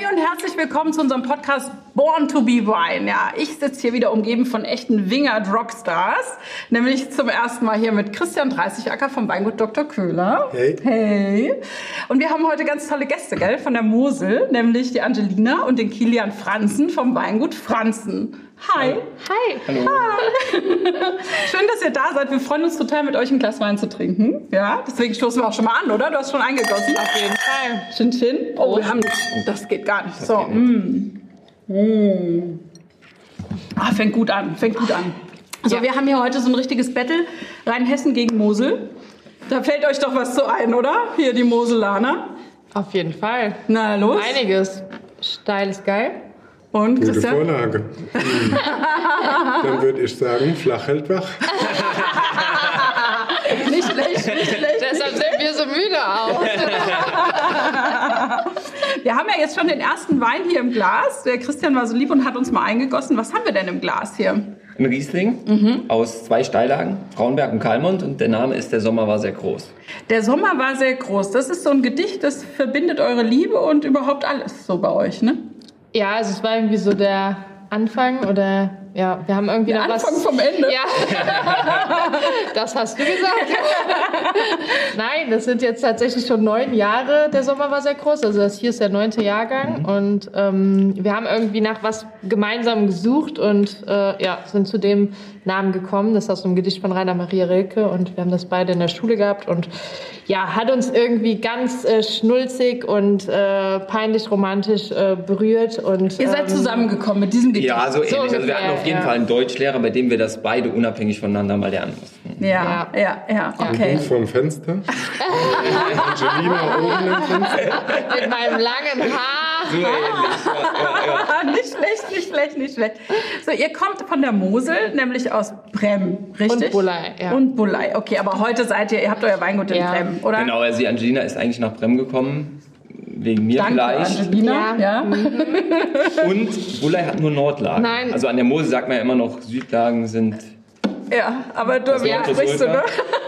Hi und herzlich willkommen zu unserem Podcast Born to be Wine. Ja, ich sitze hier wieder umgeben von echten Wingert Rockstars, nämlich zum ersten Mal hier mit Christian Dreißigacker vom Weingut Dr. Köhler. Hey. Hey. Und wir haben heute ganz tolle Gäste, gell, von der Mosel, nämlich die Angelina und den Kilian Franzen vom Weingut Franzen. Hi. Hi. Hallo. Schön, dass ihr da seid. Wir freuen uns total, mit euch ein Glas Wein zu trinken. Ja, deswegen stoßen wir auch schon mal an, oder? Du hast schon eingegossen. Auf jeden Fall. Chin Chin. Oh, wir haben das geht gar nicht. So. Mm. Mm. Ah, fängt gut an. Fängt gut an. So, Ja. wir haben hier heute so ein richtiges Battle. Rheinhessen gegen Mosel. Da fällt euch doch was zu ein, oder? Hier die Moselaner. Auf jeden Fall. Na los. Einiges. Steil ist geil. Und Gute Christian? Vorlage. Mhm. Dann würde ich sagen, flach hält wach. Nicht schlecht, nicht schlecht. Deshalb sind wir so müde auch. Wir haben ja jetzt schon den ersten Wein hier im Glas. Der Christian war so lieb und hat uns mal eingegossen. Was haben wir denn im Glas hier? Ein Riesling aus zwei Steillagen, Frauenberg und Kalmund. Und der Name ist Der Sommer war sehr groß. Der Sommer war sehr groß. Das ist so ein Gedicht, das verbindet eure Liebe und überhaupt alles so bei euch, ne? Ja, also es war irgendwie so der Anfang oder ja, wir haben irgendwie Der noch Anfang was. vom Ende. Ja, das hast du gesagt. Nein, das sind jetzt tatsächlich schon neun Jahre. Der Sommer war sehr groß. Also das hier ist der neunte Jahrgang und ähm, wir haben irgendwie nach was gemeinsam gesucht und äh, ja sind zu dem Namen gekommen. Das ist aus einem Gedicht von Rainer Maria Rilke und wir haben das beide in der Schule gehabt und ja hat uns irgendwie ganz äh, schnulzig und äh, peinlich romantisch äh, berührt und Ihr seid ähm, zusammengekommen mit diesem Gedicht. Ja, so ähnlich. also wir hatten auf jeden ja. Fall einen Deutschlehrer, bei dem wir das beide unabhängig voneinander mal lernen mussten. Ja, ja, ja, okay. Buch vom Fenster. Angelina oben im Fenster. mit meinem langen Haar. So ähnlich. Ja, ja, ja. nicht schlecht, nicht schlecht, nicht schlecht. So, ihr kommt von der Mosel, nämlich aus Brem, richtig? Und Bullei, ja. Und Bullei, okay. Aber heute seid ihr, ihr habt euer Weingut in Ja. Brem, oder? Genau, also die Angelina ist eigentlich nach Brem gekommen. Wegen mir Danke, vielleicht. Angelina. Ja. Ja. Und Bullei hat nur Nordlagen. Nein. Also an der Mosel sagt man ja immer noch, Südlagen sind. ja, aber du, wie Wort sprichst du, ne?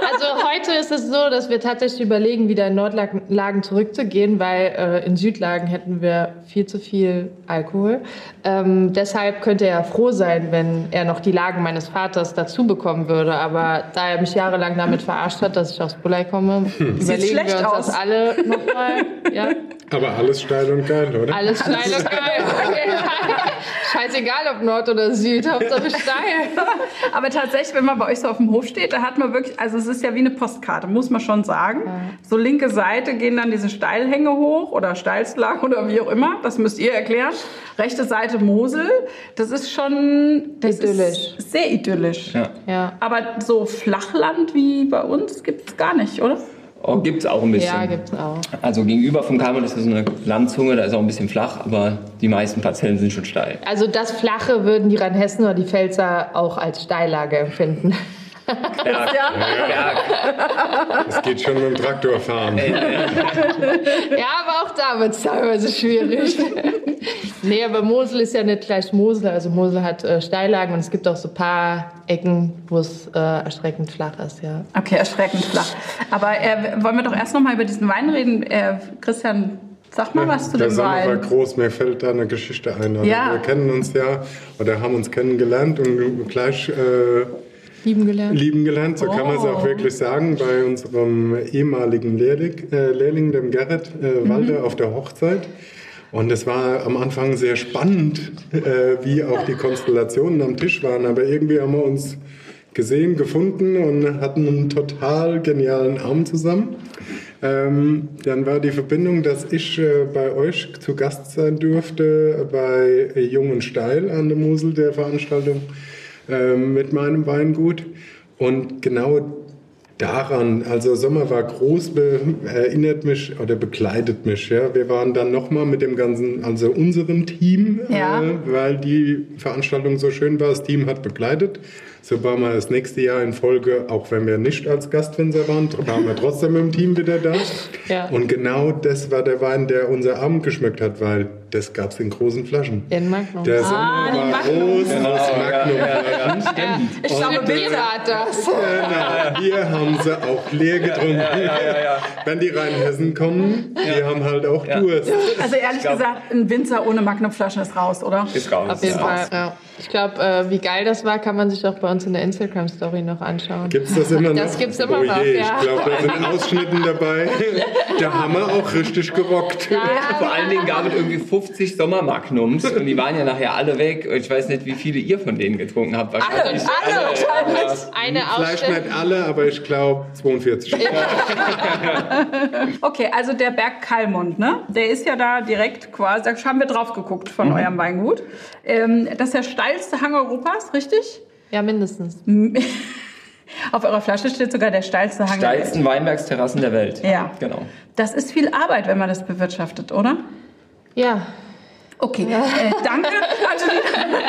Also heute ist es so, dass wir tatsächlich überlegen, wieder in Nordlagen zurückzugehen, weil äh, in Südlagen hätten wir viel zu viel Alkohol. Ähm, deshalb könnte er froh sein, wenn er noch die Lagen meines Vaters dazu bekommen würde. Aber da er mich jahrelang damit verarscht hat, dass ich aus Bulai komme, überlegen schlecht wir uns aus. das alle nochmal. Ja, Aber alles steil und geil, oder? alles steil und geil. Okay. Scheißegal, ob Nord oder Süd, Hauptsache steil. Aber tatsächlich, wenn man bei euch so auf dem Hof steht, da hat man wirklich, also es ist ja wie eine Postkarte, muss man schon sagen. So linke Seite gehen dann diese Steilhänge hoch oder Steilslagen oder wie auch immer. Das müsst ihr erklären. Rechte Seite Mosel. Das ist schon das Idyllisch. Ist sehr idyllisch. Ja. Ja. Aber so Flachland wie bei uns gibt es gar nicht, oder? Oh, gibt's auch ein bisschen. Ja, gibt's auch. Also gegenüber vom Kalmund ist das so eine Landzunge, da ist auch ein bisschen flach, aber die meisten Parzellen sind schon steil. Also das Flache würden die Rheinhessen oder die Pfälzer auch als Steillage empfinden. Berg, Berg. Es geht schon mit dem Traktor fahren. Ja, aber auch da wird es teilweise schwierig. nee, aber Mosel ist ja nicht gleich Mosel. Also Mosel hat äh, Steillagen und es gibt auch so ein paar Ecken, wo es äh, erschreckend flach ist, ja. Okay, erschreckend flach. Aber äh, wollen wir doch erst noch mal über diesen Wein reden. Äh, Christian, sag mal was zu Der dem Sommer war Wein. groß, mir fällt da eine Geschichte ein. Also Ja. Wir kennen uns ja oder haben uns kennengelernt und gleich äh, Lieben gelernt. lieben gelernt, so kann man es Oh. auch wirklich sagen, bei unserem ehemaligen Lehrling, äh, Lehrling dem Gerrit äh, Walter, auf der Hochzeit. Und es war am Anfang sehr spannend, äh, wie auch die Konstellationen am Tisch waren. Aber irgendwie haben wir uns gesehen, gefunden und hatten einen total genialen Abend zusammen. Ähm, dann war die Verbindung, dass ich äh, bei euch zu Gast sein durfte bei Jung und Steil an der Mosel, der Veranstaltung ähm, mit meinem Weingut. Und genau daran, also Sommer war groß, be, erinnert mich oder begleitet mich. Ja. Wir waren dann nochmal mit dem ganzen, also unserem Team, Ja. äh, weil die Veranstaltung so schön war. Das Team hat begleitet. So waren wir das nächste Jahr in Folge, auch wenn wir nicht als Gastwinzer waren, waren wir trotzdem im Team wieder da. Ja. Und genau das war der Wein, der unser Abend geschmeckt hat, weil das gab es in großen Flaschen. Den Magnum. Der Sommer die war Magnum. groß aus Magnum. Ich glaube, bitte. wart das. Genau, wir haben sie auch leer getrunken. Ja, ja, ja, ja. Wenn die Rheinhessen kommen, die haben halt auch Durst. Also ehrlich glaub- gesagt, ein Winzer ohne Magnumflaschen ist raus, oder? Ist raus. Auf jeden ja. Fall. Ja. Ich glaube, äh, wie geil das war, kann man sich auch bei uns in der Instagram-Story noch anschauen. Gibt's das immer noch? Das gibt's immer oh noch, je, ja. Ich glaube, da sind Ausschnitten dabei. Da haben wir auch richtig gerockt. Vor allen Dingen gab es irgendwie 50 Sommermagnums und die waren ja nachher alle weg. Ich weiß nicht, wie viele ihr von denen getrunken habt. Wahrscheinlich alle wahrscheinlich. Eine Vielleicht nicht alle, aber ich glaube 42. Okay, also der Berg Kalmund, ne? Der ist ja da direkt quasi, da haben wir drauf geguckt von Mhm. eurem Weingut. Ähm, das ist der steilste Hang Europas, richtig? Ja, mindestens. Auf eurer Flasche steht sogar der steilste Hang. Steilsten Weinbergsterrassen der Welt. Ja. Genau. Das ist viel Arbeit, wenn man das bewirtschaftet, oder? Ja. Okay, äh, danke. Angelina.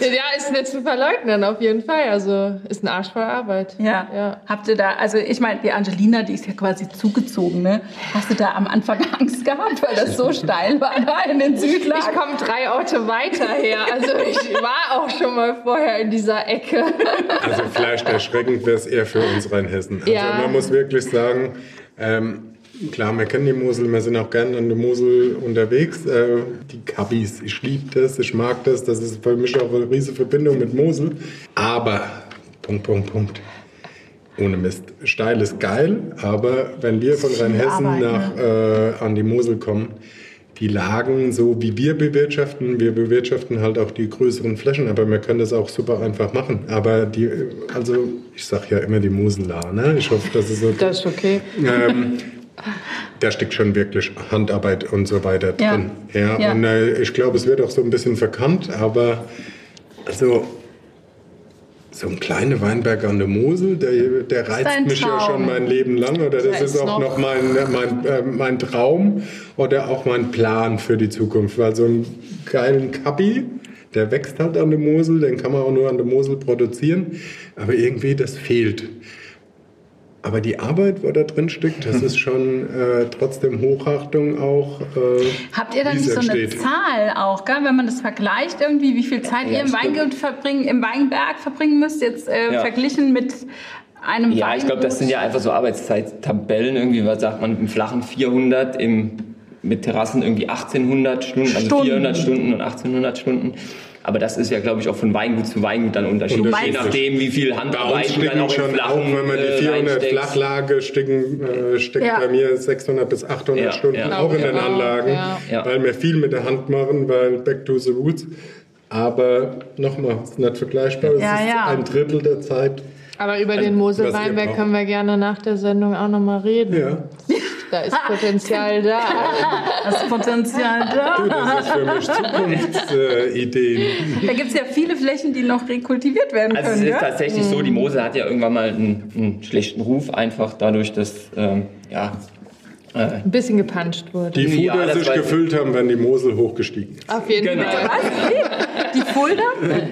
Ja, ist nicht zu verleugnen, auf jeden Fall. Also ist ein Arsch voll Arbeit. Ja. Ja. Habt ihr da, also ich meine, die Angelina, die ist ja quasi zugezogen, ne? Hast du da am Anfang Angst gehabt, weil das so steil war da in den Ich Südlagen? komme drei Orte weiter her. Also ich war auch schon mal vorher in dieser Ecke. Also vielleicht erschreckend wäre es eher für uns Rheinhessen. Also Ja. man muss wirklich sagen, ähm, klar, wir kennen die Mosel, wir sind auch gerne an der Mosel unterwegs. Äh, die Kabis, ich liebe das, ich mag das, das ist für mich auch eine riesige Verbindung mit Mosel. Aber, Punkt, Punkt, Punkt. Ohne Mist. Steil ist geil, aber wenn wir von Rheinhessen Arbeit, nach, äh, an die Mosel kommen, die Lagen, so wie wir bewirtschaften, wir bewirtschaften halt auch die größeren Flächen, aber wir können das auch super einfach machen. Aber die, also ich sag ja immer die Mosel ne? Ich hoffe, das ist okay. Das ist okay. Ähm, da steckt schon wirklich Handarbeit und so weiter Ja. drin. Ja, Ja. Und äh, ich glaube, es wird auch so ein bisschen verkannt, aber also so ein kleiner Weinberg an der Mosel, der, der reizt Dein mich ja Traum. schon mein Leben lang. Oder das Da ist ist auch noch- noch mein, mein, äh, mein Traum oder auch mein Plan für die Zukunft. Weil so einen geilen Kappi, der wächst halt an der Mosel, den kann man auch nur an der Mosel produzieren. Aber irgendwie, das fehlt. Aber die Arbeit, wo da drin steckt, das ist schon äh, trotzdem Hochachtung auch. Äh, Habt ihr da nicht so eine entsteht. Zahl auch, gell? wenn man das vergleicht irgendwie, wie viel Zeit Ja, ihr im. Weingut verbringen, im Weinberg verbringen müsst, jetzt äh, Ja. verglichen mit einem Ja, Weingut? ich glaube, das sind ja einfach so Arbeitszeittabellen irgendwie, was sagt man, im flachen 400, im, mit Terrassen irgendwie 1800 Stunden, also Stunden. 400 Stunden und 1800 Stunden. Aber das ist ja, glaube ich, auch von Weingut zu Weingut dann unterschiedlich. Je nachdem, wie viel Bei Handarbeit uns du dann auch schon, auch flachen wenn man die äh, 400 reinsteckst. Flachlage stecken, äh, steckt Ja. bei mir 600 bis 800 Ja, Stunden ja. auch in den Anlagen, weil wir viel mit der Hand machen, weil back to the roots. Aber nochmal, es ist nicht vergleichbar. Ja, es ist ein Drittel der Zeit. Aber über den Mosel-Weinberg können wir gerne nach der Sendung auch nochmal reden. Ja. Da ist Potenzial da. das Potenzial Du, da. das ist für mich Zukunftsideen. Da gibt es ja viele Flächen, die noch rekultiviert werden Also es können. ist gell? tatsächlich so, die Mosel hat ja irgendwann mal einen, einen schlechten Ruf, einfach dadurch, dass ähm, ja, Ein bisschen gepanscht wurde. Die Ja, Fuder das sich gefüllt haben, wenn die Mosel hochgestiegen ist. Auf jeden Genau. Fall. Was? Die Fulda?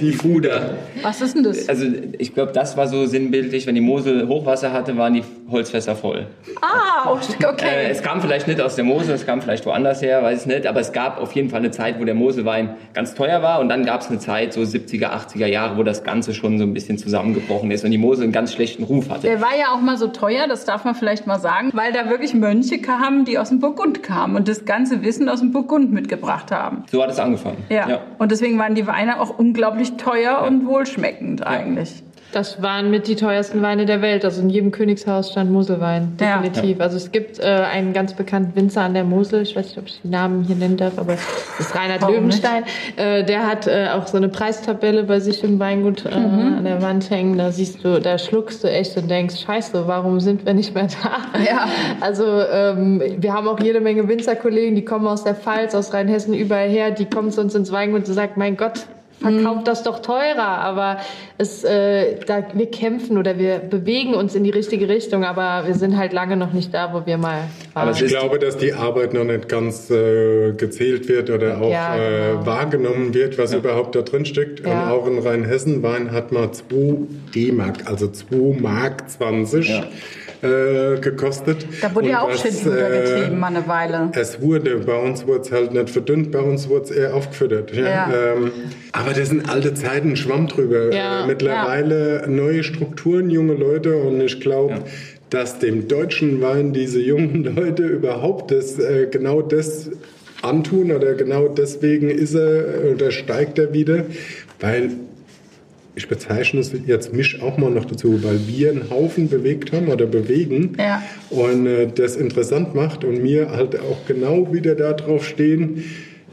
Die Fuder. Was ist denn das? also ich glaube, das war so sinnbildlich, wenn die Mosel Hochwasser hatte, waren die Holzfässer voll. Ah, Äh, okay. es kam vielleicht nicht aus der Mosel, es kam vielleicht woanders her, weiß ich nicht, aber es gab auf jeden Fall eine Zeit, wo der Moselwein ganz teuer war und dann gab es eine Zeit, so 70er, 80er Jahre, wo das Ganze schon so ein bisschen zusammengebrochen ist und die Mosel einen ganz schlechten Ruf hatte. Der war ja auch mal so teuer, das darf man vielleicht mal sagen, weil da wirklich Mönche kamen, die aus dem Burgund kamen und das ganze Wissen aus dem Burgund mitgebracht haben. So hat es angefangen. Ja. Und deswegen waren die Weine auch unglaublich teuer und wohlschmeckend eigentlich. Das waren mit die teuersten Weine der Welt. Also in jedem Königshaus stand Moselwein, Ja. definitiv. Also es gibt äh, einen ganz bekannten Winzer an der Mosel, ich weiß nicht, ob ich den Namen hier nennen darf, aber das ist Reinhard Warum Löwenstein. Äh, der hat äh, auch so eine Preistabelle bei sich im Weingut äh, Mhm. an der Wand hängen. Da siehst du, da schluckst du echt und denkst, scheiße, warum sind wir nicht mehr da? Ja. Also ähm, wir haben auch jede Menge Winzerkollegen, die kommen aus der Pfalz, aus Rheinhessen, überall her, die kommen zu uns ins Weingut und sagen, mein Gott, verkauft das doch teurer, aber es, äh, da, wir kämpfen oder wir bewegen uns in die richtige Richtung, aber wir sind halt lange noch nicht da, wo wir mal waren. Aber Ich glaube, dass die Arbeit noch nicht ganz äh, gezählt wird oder auch Ja, genau. äh, wahrgenommen wird, was überhaupt da drin steckt. Ja. Und auch in Rheinhessen Wein hat mal 2 D-Mark, also 2 Mark 20 äh, gekostet. Da wurde Und ja auch was, Schindluder äh, getrieben, mal eine Weile. Es wurde, bei uns wurde es halt nicht verdünnt, bei uns wurde es eher aufgefüttert. Ja. Ja. Ähm, aber das sind alte Zeiten, Schwamm drüber. Ja. Äh, mittlerweile neue Strukturen, junge Leute und ich glaube, Ja. dass dem deutschen Wein diese jungen Leute überhaupt das, äh, genau das antun oder genau deswegen ist er oder steigt er wieder, weil ich bezeichne es jetzt mich auch mal noch dazu, weil wir einen Haufen bewegt haben oder bewegen Ja. und äh, das interessant macht und mir halt auch genau wieder da drauf stehen,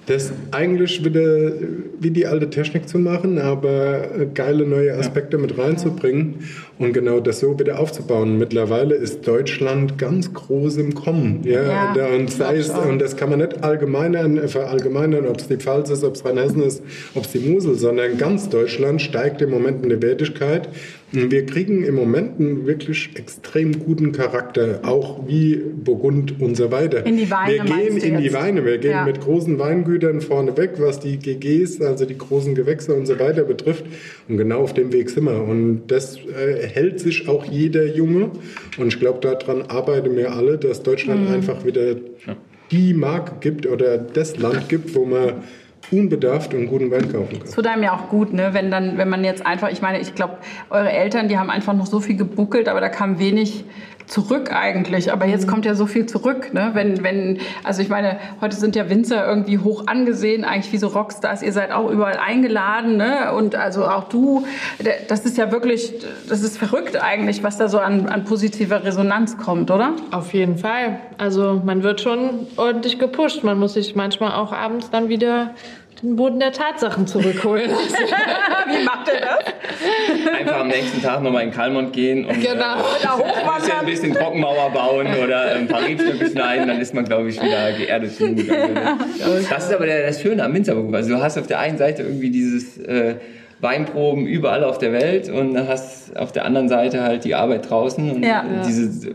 das eigentlich wieder wie die alte Technik zu machen, aber äh, geile neue Aspekte mit reinzubringen und genau das so wieder aufzubauen. Mittlerweile ist Deutschland ganz groß im Kommen. Ja, Ja, und, sei es, und das kann man nicht allgemeinern, äh, verallgemeinern, ob es die Pfalz ist, ob es Rheinhessen ist, ob es die Mosel, sondern ganz Deutschland steigt im Moment in der Wertigkeit. Wir kriegen im Moment einen wirklich extrem guten Charakter, auch wie Burgund und so weiter. In die Weine Wir gehen in die jetzt? Weine, wir gehen Ja. mit großen Weingütern vorne weg, was die GGs, also die großen Gewächse und so weiter betrifft. Und genau auf dem Weg sind wir. Und das äh, hält sich auch jeder Junge. Und ich glaube, daran arbeiten wir alle, dass Deutschland Mhm. einfach wieder die Marke gibt oder das Land gibt, wo man unbedarft und guten Wein kaufen kann. Tut einem ja auch gut, ne? wenn, dann, wenn man jetzt einfach, ich meine, ich glaube, eure Eltern, die haben einfach noch so viel gebuckelt, aber da kam wenig zurück eigentlich. Aber jetzt kommt ja so viel zurück. Ne? Wenn, wenn, also ich meine, heute sind ja Winzer irgendwie hoch angesehen, eigentlich wie so Rockstars. Ihr seid auch überall eingeladen. Ne? Und also auch du, das ist ja wirklich, das ist verrückt eigentlich, was da so an, an positiver Resonanz kommt, oder? Auf jeden Fall. Also man wird schon ordentlich gepusht. Man muss sich manchmal auch abends dann wieder den Boden der Tatsachen zurückholen. wie macht ihr das? Einfach am nächsten Tag nochmal in Kalmont gehen und Genau. äh, Da ein, bisschen, ein bisschen Trockenmauer bauen oder ein paar Rebstöcke schneiden, dann ist man, glaube ich, wieder geerdet. Also, das ist aber der, das Schöne am Winzerberuf. Also du hast auf der einen Seite irgendwie dieses äh, Weinproben überall auf der Welt und dann hast auf der anderen Seite halt die Arbeit draußen und Ja. diese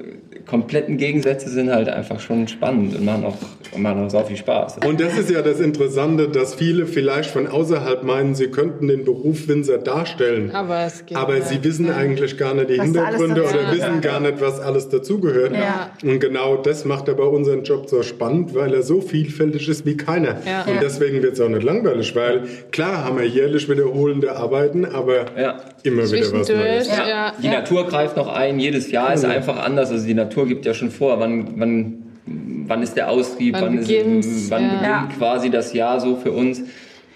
kompletten Gegensätze sind halt einfach schon spannend und machen auch, machen auch so viel Spaß. Und das ist ja das Interessante, dass viele vielleicht von außerhalb meinen, sie könnten den Beruf Winzer darstellen. Aber es geht Aber sie wissen eigentlich gar nicht die Was Hintergründe oder wissen gar nicht, was alles dazugehört. Ja. Und genau das macht aber unseren Job so spannend, weil er so vielfältig ist wie keiner. Ja. Und Ja. deswegen wird es auch nicht langweilig, weil klar haben wir jährlich wiederholende Arbeiten, aber Ja. immer wieder was Neues. ja. ja. Die Natur greift noch ein, jedes Jahr ist Ja. einfach anders. Also die Natur gibt ja schon vor, wann, wann, wann ist der Austrieb, Wann wann, beginnt's, ist, wann ja. beginnt quasi das Jahr so für uns.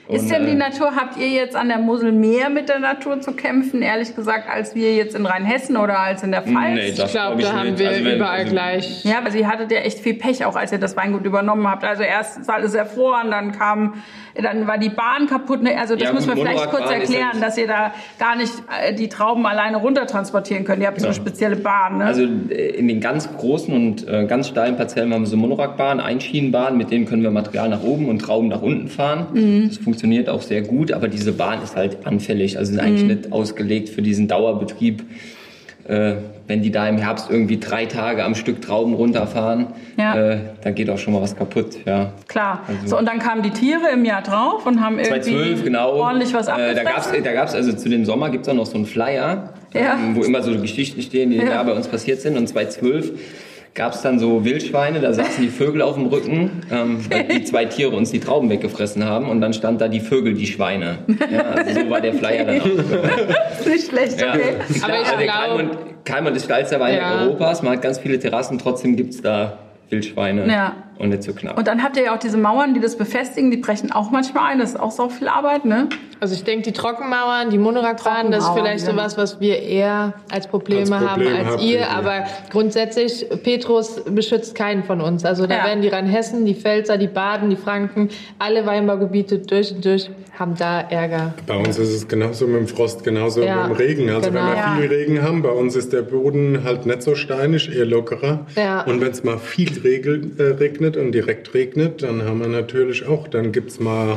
Ist Und, denn die äh, Natur, habt ihr jetzt an der Mosel mehr mit der Natur zu kämpfen, ehrlich gesagt, als wir jetzt in Rheinhessen oder als in der Pfalz? Nee, Ich das glaube, glaub ich da haben nicht. wir Also wenn- überall also- gleich. Ja, aber sie hattet ja echt viel Pech, auch als ihr das Weingut übernommen habt. Also erst ist alles erfroren, dann kam, dann war die Bahn kaputt. ne? Also das Ja, müssen wir vielleicht kurz ist erklären, dass ihr da gar nicht äh, die Trauben alleine runtertransportieren könnt. Ihr habt so eine spezielle Bahn, ne? Also äh, in den ganz großen und äh, ganz steilen Parzellen haben wir so Monorackbahnen, Einschienenbahnen, mit denen können wir Material nach oben und Trauben nach unten fahren. Mhm. Das funktioniert auch sehr gut, aber diese Bahn ist halt anfällig, also sind eigentlich Mhm. nicht ausgelegt für diesen Dauerbetrieb. Äh, wenn die da im Herbst irgendwie drei Tage am Stück Trauben runterfahren, Ja. äh, dann geht auch schon mal was kaputt. Ja. Klar. Also- so, und dann kamen die Tiere im Jahr drauf und haben irgendwie 2012, genau. ordentlich was äh, Da abgefressen. gab's, da gab's also zu dem Sommer gibt's auch noch so einen Flyer, Ja. ähm, wo immer so Geschichten stehen, die Ja. da bei uns passiert sind. Und 2012 gab's dann so Wildschweine, da saßen die Vögel auf dem Rücken, ähm, weil die zwei Tiere uns die Trauben weggefressen haben. Und dann stand da die Vögel, die Schweine. Ja, also so war der Flyer dann auch. Nicht schlecht, Ja. okay. Aber ich also der glaub- Kalmund, Kalmund ist steilster Wein Ja. Europas, man hat ganz viele Terrassen, trotzdem gibt's da Wildschweine Ja. Und nicht so knapp. Und dann habt ihr ja auch diese Mauern, die das befestigen, die brechen auch manchmal ein. Das ist auch so viel Arbeit, ne? Also ich denke, die Trockenmauern, die Monorackbahnen, das ist vielleicht ja. sowas, was wir eher als Probleme Als Problem haben als ihr. ihr. Aber grundsätzlich, Petrus beschützt keinen von uns. Also da Ja. werden die Rheinhessen, die Pfälzer, die Baden, die Franken, alle Weinbaugebiete durch und durch haben da Ärger. Bei uns ist es genauso mit dem Frost, genauso Ja, mit dem Regen. Also genau. wenn wir Ja. viel Regen haben, bei uns ist der Boden halt nicht so steinig, eher lockerer. Ja. Und wenn es mal viel äh, regnet und direkt regnet, dann haben wir natürlich auch, dann gibt es mal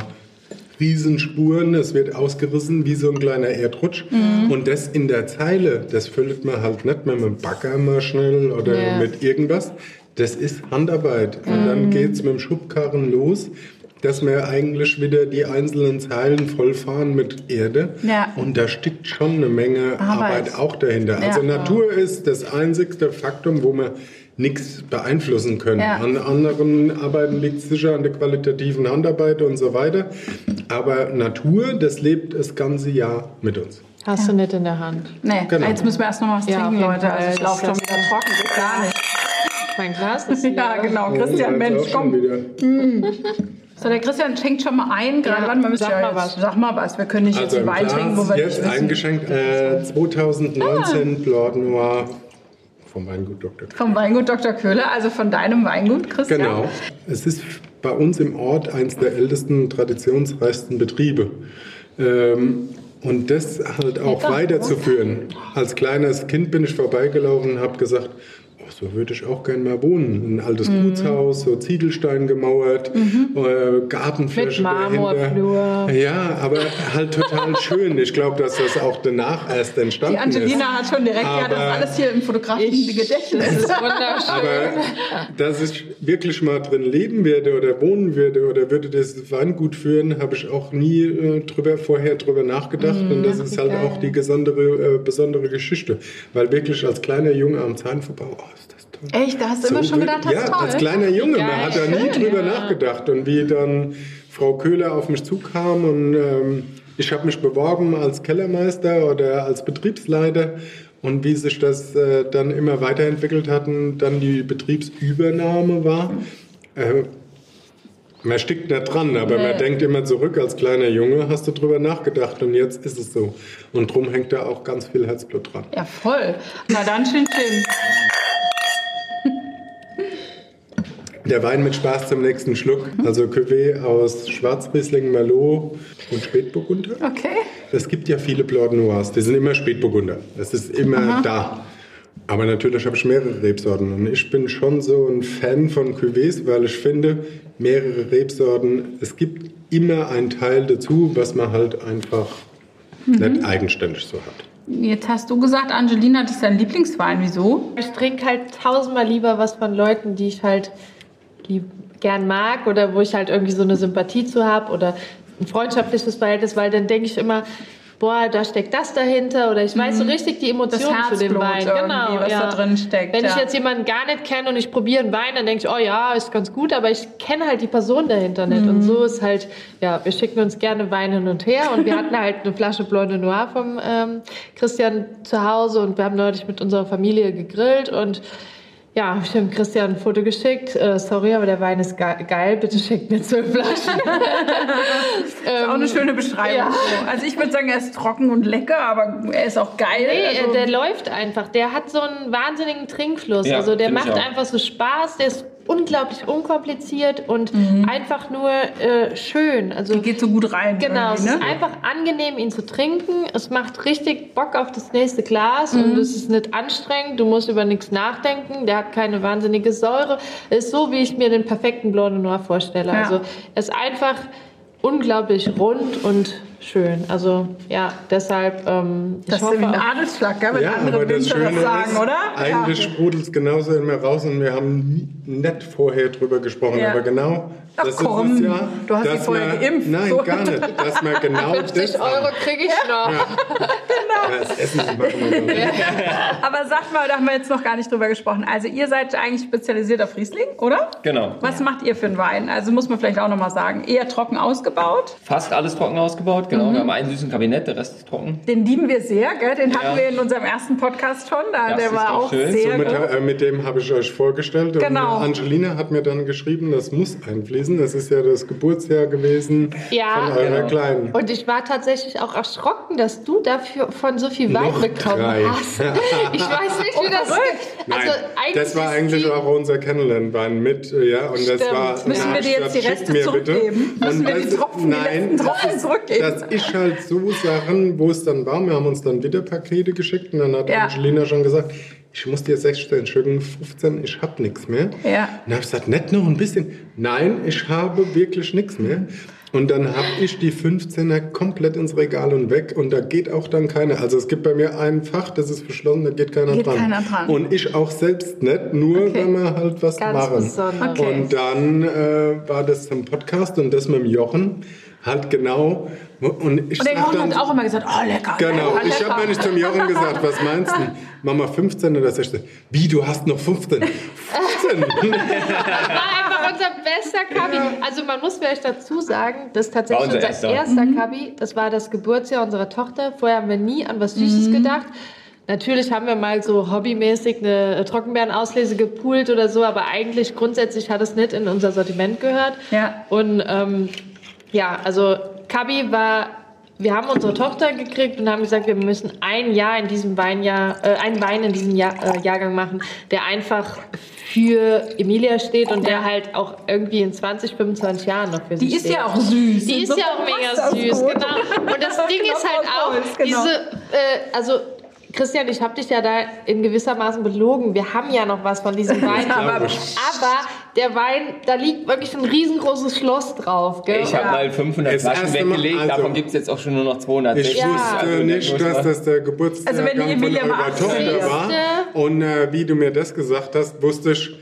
Riesenspuren, es wird ausgerissen wie so ein kleiner Erdrutsch. Mhm. Und das in der Zeile, das füllt man halt nicht mehr mit dem Bagger mal schnell oder Ja. mit irgendwas. Das ist Handarbeit. Und Mhm. dann geht es mit dem Schubkarren los, dass wir eigentlich wieder die einzelnen Zeilen vollfahren mit Erde. Ja. Und da steckt schon eine Menge Arbeit. Arbeit, auch dahinter. Ja. Also Natur ist das einzigste Faktum, wo wir nichts beeinflussen können. Ja. An anderen Arbeiten liegt es sicher an der qualitativen Handarbeit und so weiter. Aber Natur, das lebt das ganze Jahr mit uns. Hast du nicht in der Hand. Nee, Genau. jetzt müssen wir erst noch mal was Ja, trinken, Leute. Also ich laufe schon Das wieder trocken, geht gar nicht. Mein Glas ist hier. Ja, genau. Christian, Oh, jetzt Mensch, komm. wieder. So, der Christian schenkt schon mal ein. Gerade Ja, müssen sag ja mal was. Sag mal was. Wir können nicht Also jetzt Wein trinken, wo wir jetzt nicht wissen. eingeschenkt, äh, 2019 Ah. Blanc Noir vom Weingut Dr. Vom Weingut Dr. Köhler, also von deinem Weingut, Christian. Genau. Es ist bei uns im Ort eines der ältesten, traditionsreichsten Betriebe. Ähm, und das halt auch Lecker. weiterzuführen. Als kleines Kind bin ich vorbeigelaufen und habe gesagt, so würde ich auch gern mal wohnen. Ein altes Mhm. Gutshaus, so Ziegelstein gemauert, äh, Gartenfläche Mit Marmorflur. dahinter. Ja, aber halt total schön. Ich glaube, dass das auch danach erst entstanden Die Angelina ist. hat schon direkt, ja, das ist Aber- alles hier im fotografischen Ich- Das Gedächtnis. ist wunderschön. Aber dass ich wirklich mal drin leben werde oder wohnen würde oder würde das Weingut führen, habe ich auch nie äh, drüber, vorher drüber nachgedacht. Und das ist halt geil. auch die besondere, äh, besondere Geschichte. Weil wirklich als kleiner Junge am Zahnverbau, oh, Echt, da hast du immer schon gedacht, das ja, ist toll. als kleiner Junge, man hat da nie Schön, drüber ja. nachgedacht. Und wie dann Frau Köhler auf mich zukam und ähm, ich habe mich beworben als Kellermeister oder als Betriebsleiter. Und wie sich das äh, dann immer weiterentwickelt hat und dann die Betriebsübernahme war. Äh, man stickt nicht dran, aber man denkt immer zurück, als kleiner Junge hast du drüber nachgedacht und jetzt ist es so. Und drum hängt da auch ganz viel Herzblut dran. Ja, voll. Na dann, schön, schön. Der Wein mit Spaß zum nächsten Schluck. Also Cuvée aus Schwarzriesling, Merlot und Spätburgunder. Okay. Es gibt ja viele Blanc Noirs, die sind immer Spätburgunder. Das ist immer da. Aber natürlich habe ich mehrere Rebsorten und ich bin schon so ein Fan von Cuvées, weil ich finde, mehrere Rebsorten, es gibt immer einen Teil dazu, was man halt einfach nicht eigenständig so hat. Jetzt hast du gesagt, Angelina, das ist dein Lieblingswein. Wieso? Ich trinke halt tausendmal lieber was von Leuten, die ich halt lieb, gern mag oder wo ich halt irgendwie so eine Sympathie zu habe oder ein freundschaftliches Verhältnis, weil dann denke ich immer, boah, da steckt das dahinter oder ich weiß so richtig die Emotionen zu dem Wein. Genau, was ja. da drin steckt, Wenn ich ja. jetzt jemanden gar nicht kenne und ich probiere einen Wein, dann denke ich, oh ja, ist ganz gut, aber ich kenne halt die Person dahinter nicht. Mhm. Und so ist halt, ja, wir schicken uns gerne Wein hin und her und wir hatten halt eine Flasche Blanc de Noir vom ähm, Christian zu Hause und wir haben neulich mit unserer Familie gegrillt und ja, hab ich dem Christian ein Foto geschickt. Äh, sorry, aber der Wein ist ge geil. Bitte schickt mir zwölf Flaschen. Auch eine schöne Beschreibung. ja. So. Also ich würde sagen, er ist trocken und lecker, aber er ist auch geil. Nee, also, der läuft einfach. Der hat so einen wahnsinnigen Trinkfluss. Ja, also der macht einfach so Spaß. Der ist unglaublich unkompliziert und Mhm. einfach nur äh, schön. Also geht so gut rein. Genau, es irgendwie, ist ne? einfach angenehm, ihn zu trinken. Es macht richtig Bock auf das nächste Glas Mhm. und es ist nicht anstrengend. Du musst über nichts nachdenken. Der hat keine wahnsinnige Säure. Es ist so, wie ich mir den perfekten Blanc de Noir vorstelle. Ja. Also er ist einfach unglaublich rund und schön. Also ja, deshalb. Ähm, Das ich ist wie ein Adelsschlag, gell? wenn Ja, andere aber das das sagen, ist, oder? eigentlich ja. sprudelt es genauso in mir raus und wir haben nicht vorher drüber gesprochen, Ja. aber genau Ach das komm, ist es ja. du hast dich vorher man, geimpft. Nein, So. gar nicht. Dass man genau 50 das Euro kriege ich noch. Ja, das Essen. Aber sagt mal, da haben wir jetzt noch gar nicht drüber gesprochen. Also ihr seid eigentlich spezialisiert auf Riesling, oder? Genau. Was macht ihr für einen Wein? Also muss man vielleicht auch noch mal sagen. Eher trocken ausgebaut. Fast alles trocken ausgebaut, genau. Wir haben einen süßen Kabinett, der Rest ist trocken. Den lieben wir sehr, gell? Den hatten Ja. wir in unserem ersten Podcast schon. Da, Das der ist war auch schön. sehr Somit, gut. äh, mit dem habe ich euch vorgestellt. Genau. Und Angelina hat mir dann geschrieben, das muss einfließen. Das ist ja das Geburtsjahr gewesen Ja, von eurer genau. Kleinen. Und ich war tatsächlich auch erschrocken, dass du dafür von so viel Wein Noch bekommen drei. hast. Ich weiß nicht, wie das verrückt. Nein, Also eigentlich das war eigentlich die- auch unser Kennenlernwein mit, äh, ja, und das Stimmt. war. Müssen wir dir jetzt die Reste zurückgeben? Bitte. Müssen wir die das- Tropfen, die nein, letzten Tropfen das, zurückgeben? Das ist halt so Sachen, wo es dann war. Wir haben uns dann wieder Pakete geschickt und dann hat Ja. Angelina schon gesagt, ich muss dir 16 Stücken, 15, ich hab nichts mehr. Ja. Und dann habe ich gesagt, nicht noch ein bisschen. Nein, ich habe wirklich nichts mehr. Und dann habe ich die 15er komplett ins Regal und weg und da geht auch dann keiner. Also es gibt bei mir ein Fach, das ist verschlossen, da geht keiner Geht dran. keiner dran. Und ich auch selbst nicht, nur Okay. wenn wir halt was Ganz machen. besonders. Okay. Und dann äh, war das zum Podcast und das mit dem Jochen halt genau. Und ich Und der Jochen dann, hat auch immer gesagt, oh lecker. Genau, lecker, ich habe nämlich zum Jochen gesagt, was meinst du? Mama 15 oder 16? Wie, du hast noch 15? 15? war einfach unser bester Kabi. Also man muss vielleicht dazu sagen, das ist tatsächlich unser unser, erster. erster Kabi. Das war das Geburtsjahr unserer Tochter. Vorher haben wir nie an was Süßes gedacht. Natürlich haben wir mal so hobbymäßig eine Trockenbeerenauslese gepoolt oder so, aber eigentlich grundsätzlich hat es nicht in unser Sortiment gehört. Ja. Und ähm, ja, also Kabi war, wir haben unsere Tochter gekriegt und haben gesagt, wir müssen ein Jahr in diesem Weinjahr, äh, ein Wein in diesem Jahr, äh, Jahrgang machen, der einfach für Emilia steht und der halt auch irgendwie in 20, 25 Jahren noch für sie Die ist steht. ja auch süß. Die ist ja auch mega süß, gut. genau. Und das Ding Genau, ist halt auch, Holz, genau. diese, äh, also Christian, ich habe dich ja da in gewissermaßen belogen. Wir haben ja noch was von diesem Wein. aber. Der Wein, da liegt wirklich ein riesengroßes Schloss drauf. Gell? Ich habe Ja. mal 500 Das Flaschen weggelegt, also- davon gibt es jetzt auch schon nur noch 260. Ich Ja. wusste Also, nicht, dass das der Geburtstag Also wenn die Emilia von mal eurer 18 Tochter war. Und äh, wie du mir das gesagt hast, wusste ich,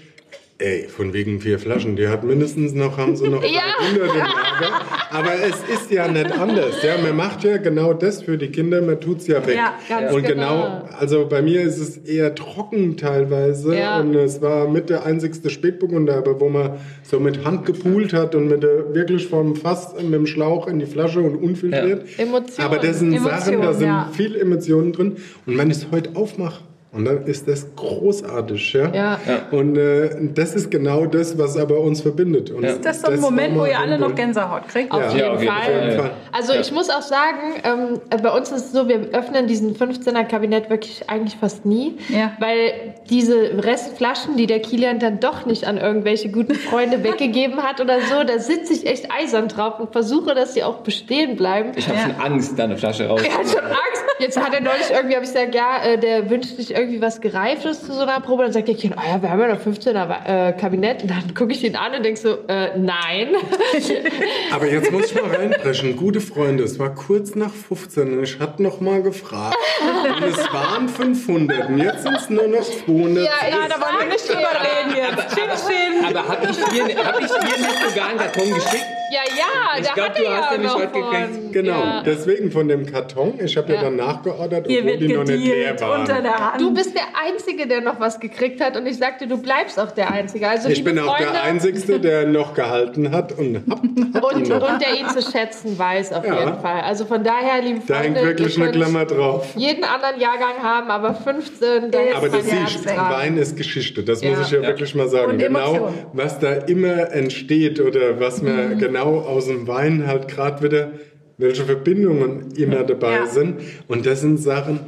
ey, von wegen vier Flaschen, die hat mindestens noch, haben sie noch Ja. 300 im Lager. Aber es ist ja nicht anders. Ja, man macht ja genau das für die Kinder, man tut's ja weg. Ja, ganz und genau. genau, also bei mir ist es eher trocken teilweise. Ja. Und es war mit der einzigste Spätburgunder, aber wo man so mit Hand gepult hat und mit der, wirklich vom Fass mit dem Schlauch in die Flasche und unfiltriert. Ja. Emotionen. Aber das sind Sachen, da Emotionen, sind ja. viel Emotionen drin. Und wenn ich es heute aufmache, und dann ist das großartig, ja. Ja. Und äh, das ist genau das, was aber uns verbindet. Und Ist das so ein Moment, wo ihr alle noch. Gänsehaut kriegt? Auf Ja. jeden, Ja, auf jeden Fall. Fall. Fall. Also Ja. ich muss auch sagen, ähm, bei uns ist es so, wir öffnen diesen 15er Kabinett wirklich eigentlich fast nie, Ja. weil diese Restflaschen, die der Kilian dann doch nicht an irgendwelche guten Freunde weggegeben hat oder so, da sitze ich echt eisern drauf und versuche, dass sie auch bestehen bleiben. Ich habe Ja. schon Angst, da eine Flasche raus. Er hat schon Angst. Jetzt hat er neulich irgendwie, habe ich gesagt, ja, äh, der wünscht sich irgendwie was Gereiftes zu so einer Probe. Dann sagt der Kind, oh ja, wir haben ja noch 15er äh, Kabinett. Und dann gucke ich ihn an und denke so, äh, nein. Aber jetzt muss ich mal reinbrechen. Gute Freunde, es war kurz nach 15 und ich hatte noch mal gefragt. Und es waren 500 und jetzt sind es nur noch 200. Ja, Ja, da wollen wir nicht drüber reden jetzt. Chin, chin. Aber habe ich, dir- hab ich dir nicht sogar einen Karton geschickt? Ja, ja, Ich da glaub, hat du er hast ja heute von. gekriegt. Genau, Ja. deswegen von dem Karton. Ich habe ja. Ja. dann nachgeordert, Hier obwohl wird die noch nicht leer waren. unter der Hand. Du bist der Einzige, der noch was gekriegt hat und ich sagte, du bleibst auch der Einzige. Also ich bin auch Freunde, der Einzige, der noch gehalten hat und hat und, und der ihn zu schätzen weiß auf Ja. jeden Fall. Also von daher, liebe Da Freunde, hängt wirklich eine Klammer drauf. jeden anderen Jahrgang haben, aber 15, da Aber das siehst. Wein ist Geschichte. Das Ja. muss ich ja, Ja. wirklich mal sagen. Und genau, Emotion. was da immer entsteht oder was man Mhm. genau aus dem Wein halt gerade wieder, welche Verbindungen immer dabei Ja. sind. Und das sind Sachen,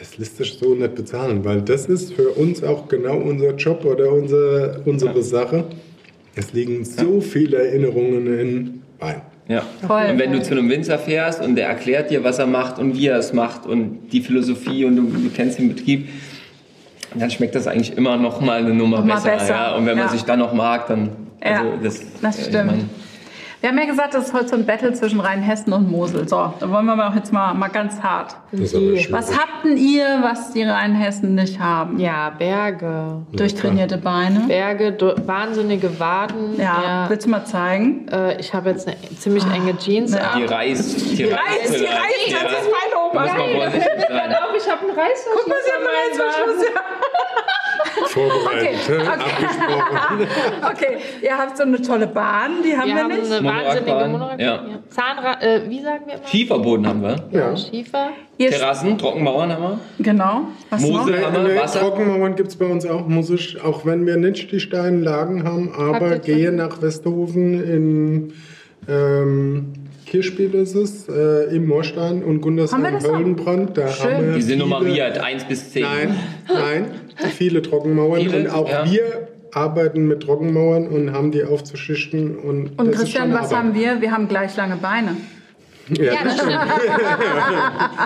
das lässt sich so nicht bezahlen, weil das ist für uns auch genau unser Job oder unser, unsere Sache. Es liegen so viele Erinnerungen in Wein. Ja. Voll. Und wenn du zu einem Winzer fährst und der erklärt dir, was er macht und wie er es macht und die Philosophie und du, du kennst den Betrieb, dann schmeckt das eigentlich immer noch mal eine Nummer Noch mal besser. besser, Ja. Und wenn man ja. sich dann noch mag, dann Ja, also das, das äh, ich stimmt. mein, Wir haben ja gesagt, das ist heute so ein Battle zwischen Rheinhessen und Mosel. So, da wollen wir mal jetzt mal, mal ganz hart. Aber. Was habt denn ihr, was die Rheinhessen nicht haben? Ja, Berge. Durchtrainierte Beine. Berge, wahnsinnige Waden. Ja, willst du mal zeigen? Äh, ich habe jetzt eine ziemlich enge Jeans Ja. an. die Reis, die, Reis, Reis, die Reis, das ist mein Oma. Auf, ich habe einen Reißverschluss Guck mal, sie hat einen Reißverschluss. Ja. Vorbereitet, Okay, abgesprochen. Okay, ihr habt so eine tolle Bahn, die haben Wir wir, haben nicht. eine wahnsinnige Monorakbahn. ja. Ja. Zahnrad, äh, wie sagen wir immer? Schieferboden haben wir. Ja. Schiefer. Ihr Terrassen, Trockenmauern haben wir. Genau. Was Mosel. noch? haben wir Nee, Wasser? Trockenmauern gibt es bei uns auch, muss ich, auch wenn wir nicht die Steinlagen haben, aber gehe nach Westhofen in ähm, Kirchspiel ist es, äh, im Moorstein und Haben wir Gundersheim das auch? Höllenbrand. Da Schön. haben wir Die sind viele- nummeriert, 1 bis 10. Nein, nein, viele Trockenmauern Viele, und auch ja. wir arbeiten mit Trockenmauern und haben die aufzuschichten. Und, Und das ist Christian, was Arbeit. haben wir? Wir haben gleich lange Beine. Ja, Ja, das stimmt.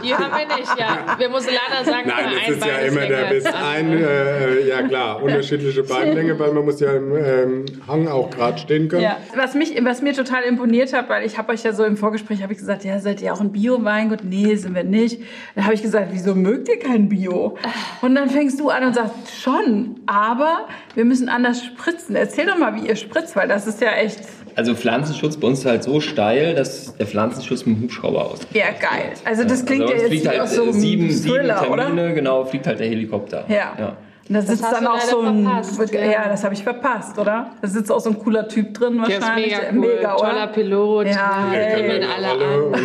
Die haben wir nicht, ja. Wir Musulaner sagen Nein, immer, das ist ja immer der bis ein, andere. äh, ja klar, unterschiedliche Beinlänge, weil man muss ja im ähm, Hang auch gerade stehen können. Ja. Was, mich, was mir total imponiert hat, weil ich habe euch ja so im Vorgespräch habe ich gesagt, ja, seid ihr auch ein Bio-Weingut? Nee, sind wir nicht. Dann habe ich gesagt, wieso mögt ihr kein Bio? Und dann fängst du an und sagst, schon, aber wir müssen anders spritzen. Erzähl doch mal, wie ihr spritzt, weil das ist ja echt, Also Pflanzenschutz bei uns ist halt so steil, dass der Pflanzenschutz mit dem Hubschrauber ausgeht. ja geil. Also das klingt also ja jetzt fliegt halt aus so einem sieben, sieben Thriller, oder? Termine, genau, fliegt halt der Helikopter. Ja. Und da Das sitzt dann auch so ein. verpasst, ja. ja. das habe ich verpasst, oder? Da sitzt auch so ein cooler Typ drin Der ist wahrscheinlich. mega cool. oder? Toller Pilot. Ja, wir ey. ihn alle an. und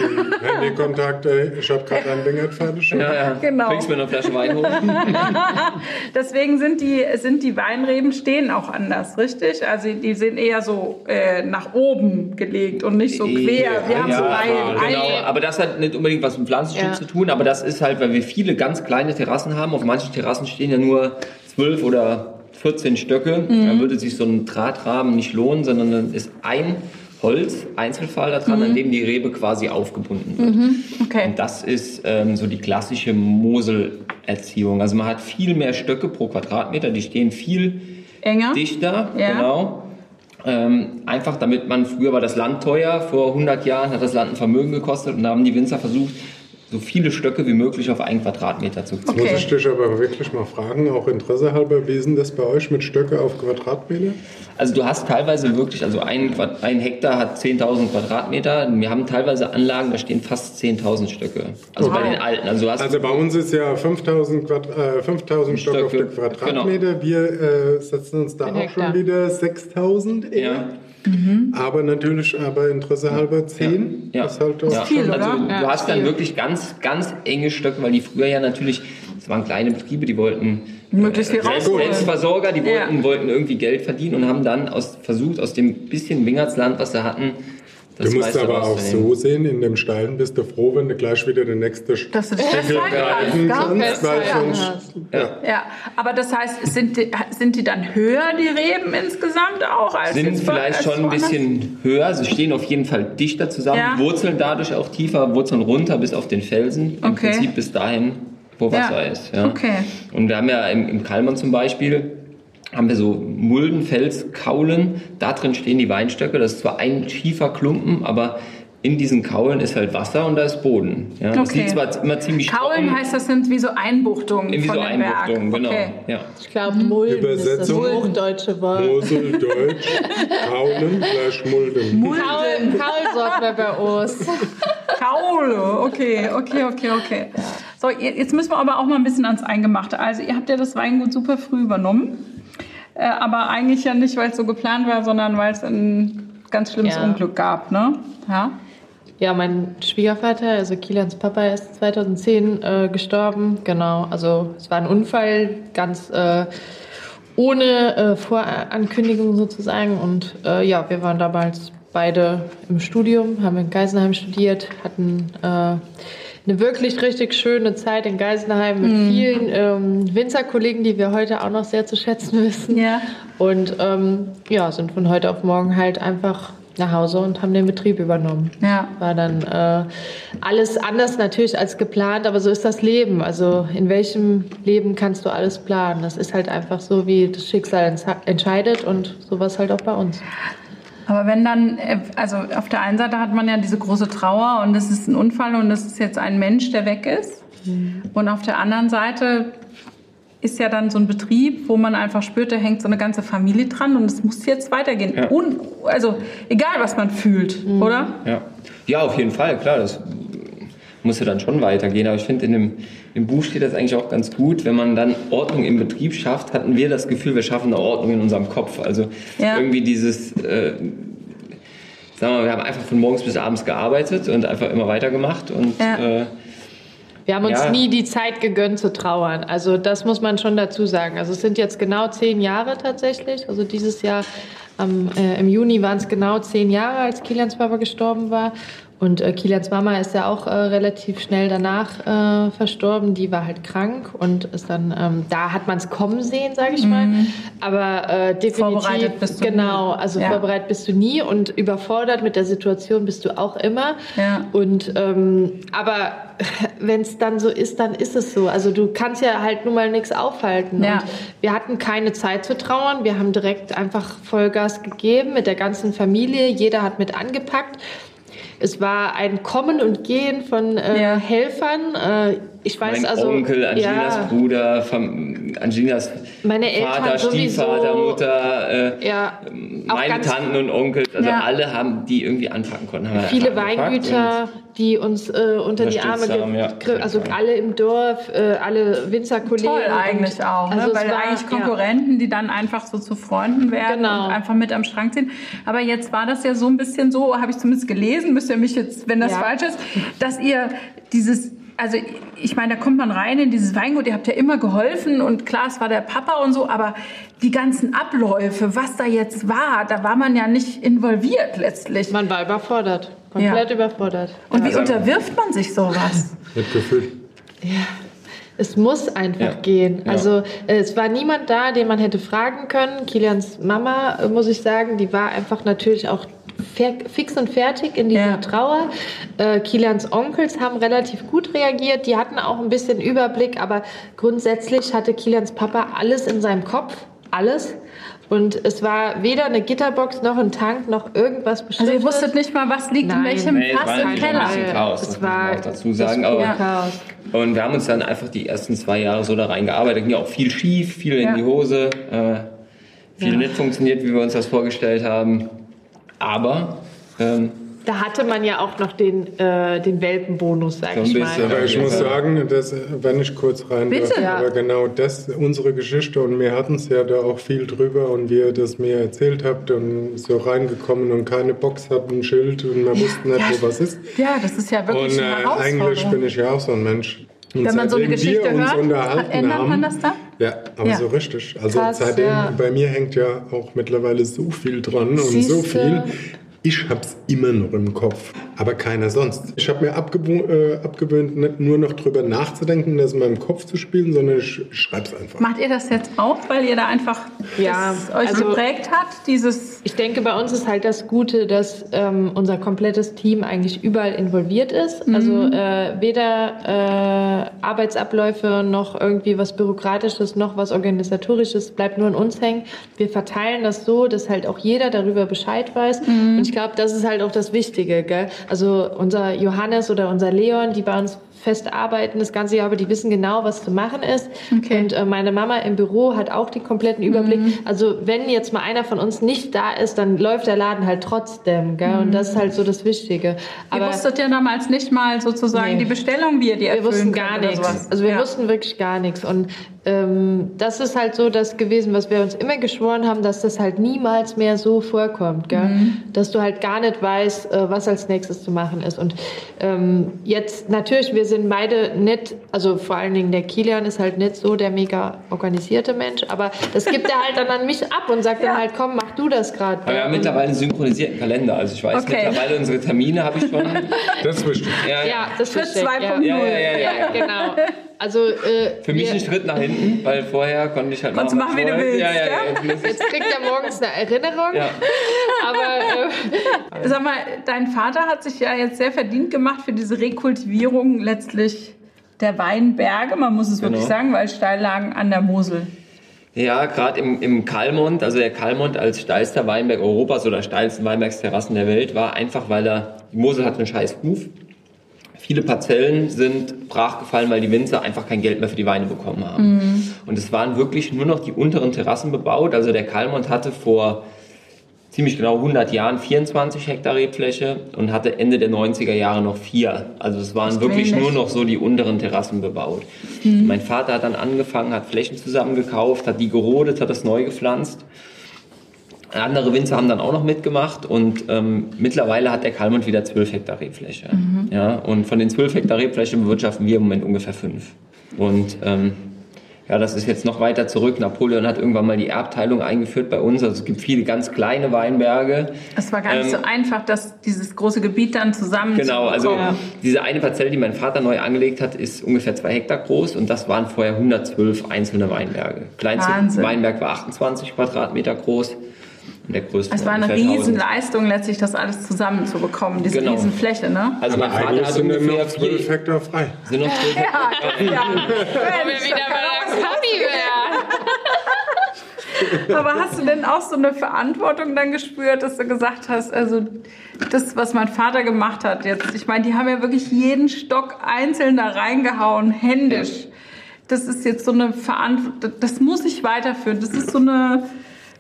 Handykontakt, ey, ich habe gerade ein Ding fertig. Ja, ja. Genau. Bringst mir eine Flasche Wein hoch. Deswegen sind die, sind die Weinreben stehen auch anders, richtig? Also die sind eher so äh, nach oben gelegt und nicht so quer. Wir haben so ja, Reihen. Genau, aber das hat nicht unbedingt was mit Pflanzenschutz Ja. zu tun, aber das ist halt, weil wir viele ganz kleine Terrassen haben. Auf manchen Terrassen stehen ja nur 12 oder 14 Stöcke. Mhm. Da würde sich so ein Drahtrahmen nicht lohnen, sondern dann ist ein Holz, Einzelfall da dran, Mhm. an dem die Rebe quasi aufgebunden wird. Okay. Und das ist ähm, so die klassische Moselerziehung. Also man hat viel mehr Stöcke pro Quadratmeter, die stehen viel Enger. dichter, Ja. genau. Ähm, einfach damit man, früher war das Land teuer, vor 100 Jahren hat das Land ein Vermögen gekostet und da haben die Winzer versucht, so viele Stöcke wie möglich auf einen Quadratmeter zu ziehen. Okay. Muss ich dich aber wirklich mal fragen, auch Interesse halber, wie ist denn das bei euch mit Stöcke auf Quadratmeter? Also du hast teilweise wirklich, also ein, ein Hektar hat 10.000 Quadratmeter. Wir haben teilweise Anlagen, da stehen fast 10.000 Stöcke. Also bei Wow. den alten. Also du hast Also bei uns ist ja 5000 Quadrat, äh, 5000 Stock auf Stöcke, den Quadratmeter. Wir äh, setzen uns da Ein auch Hektar. schon wieder 6000 eher. Ja, Aber natürlich, aber Interesse halber 10. Ja. Ist halt auch ja. viel, also du Ja, hast dann wirklich ganz, ganz enge Stöcke, weil die früher ja natürlich, das waren kleine Betriebe, die wollten Möglichst viel Selbst, rausholen. Selbstversorger, die wollten, Ja. wollten irgendwie Geld verdienen und haben dann aus, versucht, aus dem bisschen Wingertsland, was sie hatten, das Du musst aber auch so sehen, in dem Steilen bist du froh, wenn du gleich wieder den nächsten Dass festhalten greifen kannst. weil sonst... hast. Ja. Ja, aber das heißt, sind die, sind die dann höher, die Reben insgesamt auch? Als sind vielleicht als schon ein bisschen höher. Sie stehen auf jeden Fall dichter zusammen, Ja. wurzeln dadurch auch tiefer, wurzeln runter bis auf den Felsen. Im Okay. Prinzip bis dahin, wo Wasser Ja. ist. Ja. Okay. Und wir haben ja im, im Kalmern zum Beispiel, haben wir so Mulden, Felskaulen. Da drin stehen die Weinstöcke. Das ist zwar ein schiefer Klumpen, aber in diesen Kaulen ist halt Wasser und da ist Boden. Ja. Das Okay. sieht zwar immer ziemlich Kaulen trocken, heißt, das sind wie so Einbuchtungen wie von so dem Berg. Einbuchtungen, genau. Okay. Ja. Ich glaube, Mulden ist das Übersetzung. hochdeutsche Wort. Mosel, Deutsch, Kaulen gleich Mulden. Kaul, Kaul sagt man bei uns. Kaule, okay, okay, okay, okay. So, jetzt müssen wir aber auch mal ein bisschen ans Eingemachte. Also, ihr habt ja das Weingut super früh übernommen. Äh, aber eigentlich ja nicht, weil es so geplant war, sondern weil es ein ganz schlimmes Ja. Unglück gab, ne? Ja. Ja, mein Schwiegervater, also Kilians Papa, ist 2010 äh, gestorben. Genau, also es war ein Unfall, ganz äh, ohne äh, Vorankündigung sozusagen. Und äh, ja, wir waren damals beide im Studium, haben in Geisenheim studiert, hatten äh, eine wirklich richtig schöne Zeit in Geisenheim mit vielen ähm, Winzerkollegen, die wir heute auch noch sehr zu schätzen wissen. Ja. Und ähm, ja, sind von heute auf morgen halt einfach nach Hause und haben den Betrieb übernommen. Ja. War dann äh, alles anders natürlich als geplant, aber so ist das Leben. Also in welchem Leben kannst du alles planen? Das ist halt einfach so, wie das Schicksal entsch- entscheidet und sowas halt auch bei uns. Aber wenn dann, äh, also auf der einen Seite hat man ja diese große Trauer und es ist ein Unfall und es ist jetzt ein Mensch, der weg ist. Und auf der anderen Seite ist ja dann so ein Betrieb, wo man einfach spürt, da hängt so eine ganze Familie dran und es muss jetzt weitergehen. Ja. Un, also egal, was man fühlt, oder? Ja. ja, auf jeden Fall, klar. Das muss ja dann schon weitergehen. Aber ich finde, in dem im Buch steht das eigentlich auch ganz gut. Wenn man dann Ordnung im Betrieb schafft, hatten wir das Gefühl, wir schaffen eine Ordnung in unserem Kopf. Also Ja. irgendwie dieses, äh, sagen wir mal, wir haben einfach von morgens bis abends gearbeitet und einfach immer weitergemacht. Und Ja. äh, Wir haben uns Ja. nie die Zeit gegönnt zu trauern. Also das muss man schon dazu sagen. Also es sind jetzt genau zehn Jahre tatsächlich. Also dieses Jahr am, äh, im Juni waren es genau zehn Jahre, als Kilians Papa gestorben war. Und äh, Kilians Mama ist ja auch äh, relativ schnell danach äh, verstorben. Die war halt krank und ist dann, ähm, da hat man es kommen sehen, sage ich mal. Aber äh, definitiv, Vorbereitet bist du genau, nie. also Ja. vorbereitet bist du nie und überfordert mit der Situation bist du auch immer. Ja. Und ähm, aber wenn es dann so ist, dann ist es so. Also du kannst ja halt nun mal nichts aufhalten. Ja. Und wir hatten keine Zeit zu trauern. Wir haben direkt einfach Vollgas gegeben mit der ganzen Familie. Jeder hat mit angepackt. Es war ein Kommen und Gehen von äh, Ja. Helfern. Äh, ich weiß mein also. Onkel, Angelinas ja, Bruder, Fam Angelinas Meine Eltern Vater, sowieso. Stiefvater, Mutter, äh, Ja, meine ganz Tanten und Onkel, also Ja. alle haben, die irgendwie anpacken konnten. Haben viele Weingüter, die uns äh, unter die Arme haben, ja. also alle im Dorf, äh, alle Winzerkollegen. Toll eigentlich und- auch, ne? also es weil war- eigentlich ja. Konkurrenten, die dann einfach so zu Freunden werden Genau. und einfach mit am Strang ziehen. Aber jetzt war das ja so ein bisschen so, habe ich zumindest gelesen, müsst ihr mich jetzt, wenn das Ja. falsch ist, dass ihr dieses, also ich meine, da kommt man rein in dieses Weingut, ihr habt ja immer geholfen und klar, es war der Papa und so, aber die ganzen Abläufe, was da jetzt war, da war man ja nicht involviert letztlich. Man war überfordert, komplett überfordert. Und wie unterwirft man sich sowas? Mit Gefühl. Es muss einfach Ja. gehen. Ja. Also äh, es war niemand da, den man hätte fragen können. Kilians Mama, äh, muss ich sagen, die war einfach natürlich auch fer- fix und fertig in dieser Ja. Trauer. Äh, Kilians Onkels haben relativ gut reagiert. Die hatten auch ein bisschen Überblick, aber grundsätzlich hatte Kilians Papa alles in seinem Kopf. Alles. Und es war weder eine Gitterbox noch ein Tank noch irgendwas Also Bestimmtes. ihr wusstet nicht mal, was liegt in Nein. welchem Nee, es Fass war im Keller. ein bisschen Chaos, Es das muss man war auch dazu sagen, das aber- Chaos. Und wir haben uns dann einfach die ersten zwei Jahre so da reingearbeitet. Ging ja auch viel schief, viel in Ja. die Hose, äh, viel Ja. nicht funktioniert, wie wir uns das vorgestellt haben. Aber ähm, Da hatte man ja auch noch den, äh, den Welpenbonus, sag So ich mal. Aber ich Ja. muss sagen, dass, wenn ich kurz rein Bitte. darf, Ja. aber genau das, unsere Geschichte und wir hatten es ja da auch viel drüber und wie ihr das mir erzählt habt und so reingekommen und keine Box hat, ein Schild und wir wussten nicht, ja. wo was ist. Ja, das ist ja wirklich Und eine äh, Herausforderung. eigentlich bin ich ja auch so ein Mensch. Und Wenn man so eine Geschichte wir uns hört, unterhalten ändert haben, man das dann? Ja, aber Ja. so richtig. Also Krass, seitdem, ja. bei mir hängt ja auch mittlerweile so viel dran und so Siehste. viel. Ich hab's immer noch im Kopf, aber keiner sonst. Ich habe mir äh, abgewöhnt, nicht nur noch drüber nachzudenken, das in meinem Kopf zu spielen, sondern ich schreib's einfach. Macht ihr das jetzt auch, weil ihr da einfach Ja, das euch also- geprägt hat? Dieses Ich denke, bei uns ist halt das Gute, dass ähm, unser komplettes Team eigentlich überall involviert ist. Also äh, weder äh, Arbeitsabläufe noch irgendwie was Bürokratisches noch was Organisatorisches bleibt nur an uns hängen. Wir verteilen das so, dass halt auch jeder darüber Bescheid weiß. Und ich glaube, das ist halt auch das Wichtige. Gell? Also unser Johannes oder unser Leon, die bei uns fest arbeiten das ganze Jahr, aber die wissen genau, was zu machen ist. Okay. Und äh, meine Mama im Büro hat auch den kompletten Überblick. Also wenn jetzt mal einer von uns nicht da ist, dann läuft der Laden halt trotzdem. Gell? Und das ist halt so das Wichtige. ihr Aber wusstet ja damals nicht mal sozusagen Nee. die Bestellung, wie ihr die wir erfüllen wussten könnt gar nichts. Also wir ja. wussten wirklich gar nichts. Und ähm, das ist halt so das gewesen, was wir uns immer geschworen haben, dass das halt niemals mehr so vorkommt. Gell? Dass du halt gar nicht weißt, äh, was als nächstes zu machen ist. Und ähm, jetzt natürlich, wir sind beide nicht, also vor allen Dingen der Kilian ist halt nicht so der mega organisierte Mensch, aber das gibt er halt dann an mich ab und sagt Ja. dann halt, komm, mach du das gerade. aber wir haben mittlerweile einen synchronisierten Kalender. Also ich weiß Okay. mittlerweile unsere Termine habe ich schon. Das ist wichtig. Ja, Ja, das Schritt verstehe ich, 2.0. Ja. ja, ja, ja, ja, ja. Genau. Also äh, Für mich ein Schritt nach hinten, weil vorher konnte ich halt Konntest machen, wie du willst, Ja, ja, ja. Jetzt kriegt er morgens eine Erinnerung, ja. aber äh, Sag mal, dein Vater hat sich ja jetzt sehr verdient gemacht für diese Rekultivierung letztlich der Weinberge, man muss es wirklich Genau. sagen, weil Steillagen an der Mosel. Ja, gerade im, im Kalmont, also der Kalmont als steilster Weinberg Europas oder steilsten Weinbergsterrassen der Welt, war einfach, weil er, die Mosel hat einen scheiß Ruf. Viele Parzellen sind brachgefallen, weil die Winzer einfach kein Geld mehr für die Weine bekommen haben. Und es waren wirklich nur noch die unteren Terrassen bebaut. Also der Kalmont hatte vor ziemlich genau 100 Jahren 24 Hektar Rebfläche und hatte Ende der 90er Jahre noch vier. Also es waren wirklich nur noch so die unteren Terrassen bebaut. Mein Vater hat dann angefangen, hat Flächen zusammengekauft, hat die gerodet, hat das neu gepflanzt. Andere Winzer haben dann auch noch mitgemacht und ähm, mittlerweile hat der Kalmund wieder 12 Hektar Rebfläche. Ja, und von den 12 Hektar Rebfläche bewirtschaften wir im Moment ungefähr fünf. Und ähm, ja, das ist jetzt noch weiter zurück. Napoleon hat irgendwann mal die Erbteilung eingeführt bei uns. Also es gibt viele ganz kleine Weinberge. Es war gar nicht Ähm, so einfach, dass dieses große Gebiet dann zusammen Genau, also Ja. diese eine Parzelle, die mein Vater neu angelegt hat, ist ungefähr zwei Hektar groß und das waren vorher 112 einzelne Weinberge. Kleinste. Weinberg war 28 Quadratmeter groß der größte Es war eine ungefähr 1000. Riesenleistung, letztlich das alles zusammenzubekommen, diese Genau. Riesenfläche, ne? Also mein Vater hat sind dann ungefähr noch 12 vier, Hektar frei. sind noch 12 Ja, ja. Wo wir wieder bei der Kaffee wären. Aber hast du denn auch so eine Verantwortung dann gespürt, dass du gesagt hast, also das, was mein Vater gemacht hat jetzt, ich meine, die haben ja wirklich jeden Stock einzeln da reingehauen, händisch. Das ist jetzt so eine Verantwortung, das muss ich weiterführen. Das ist so eine,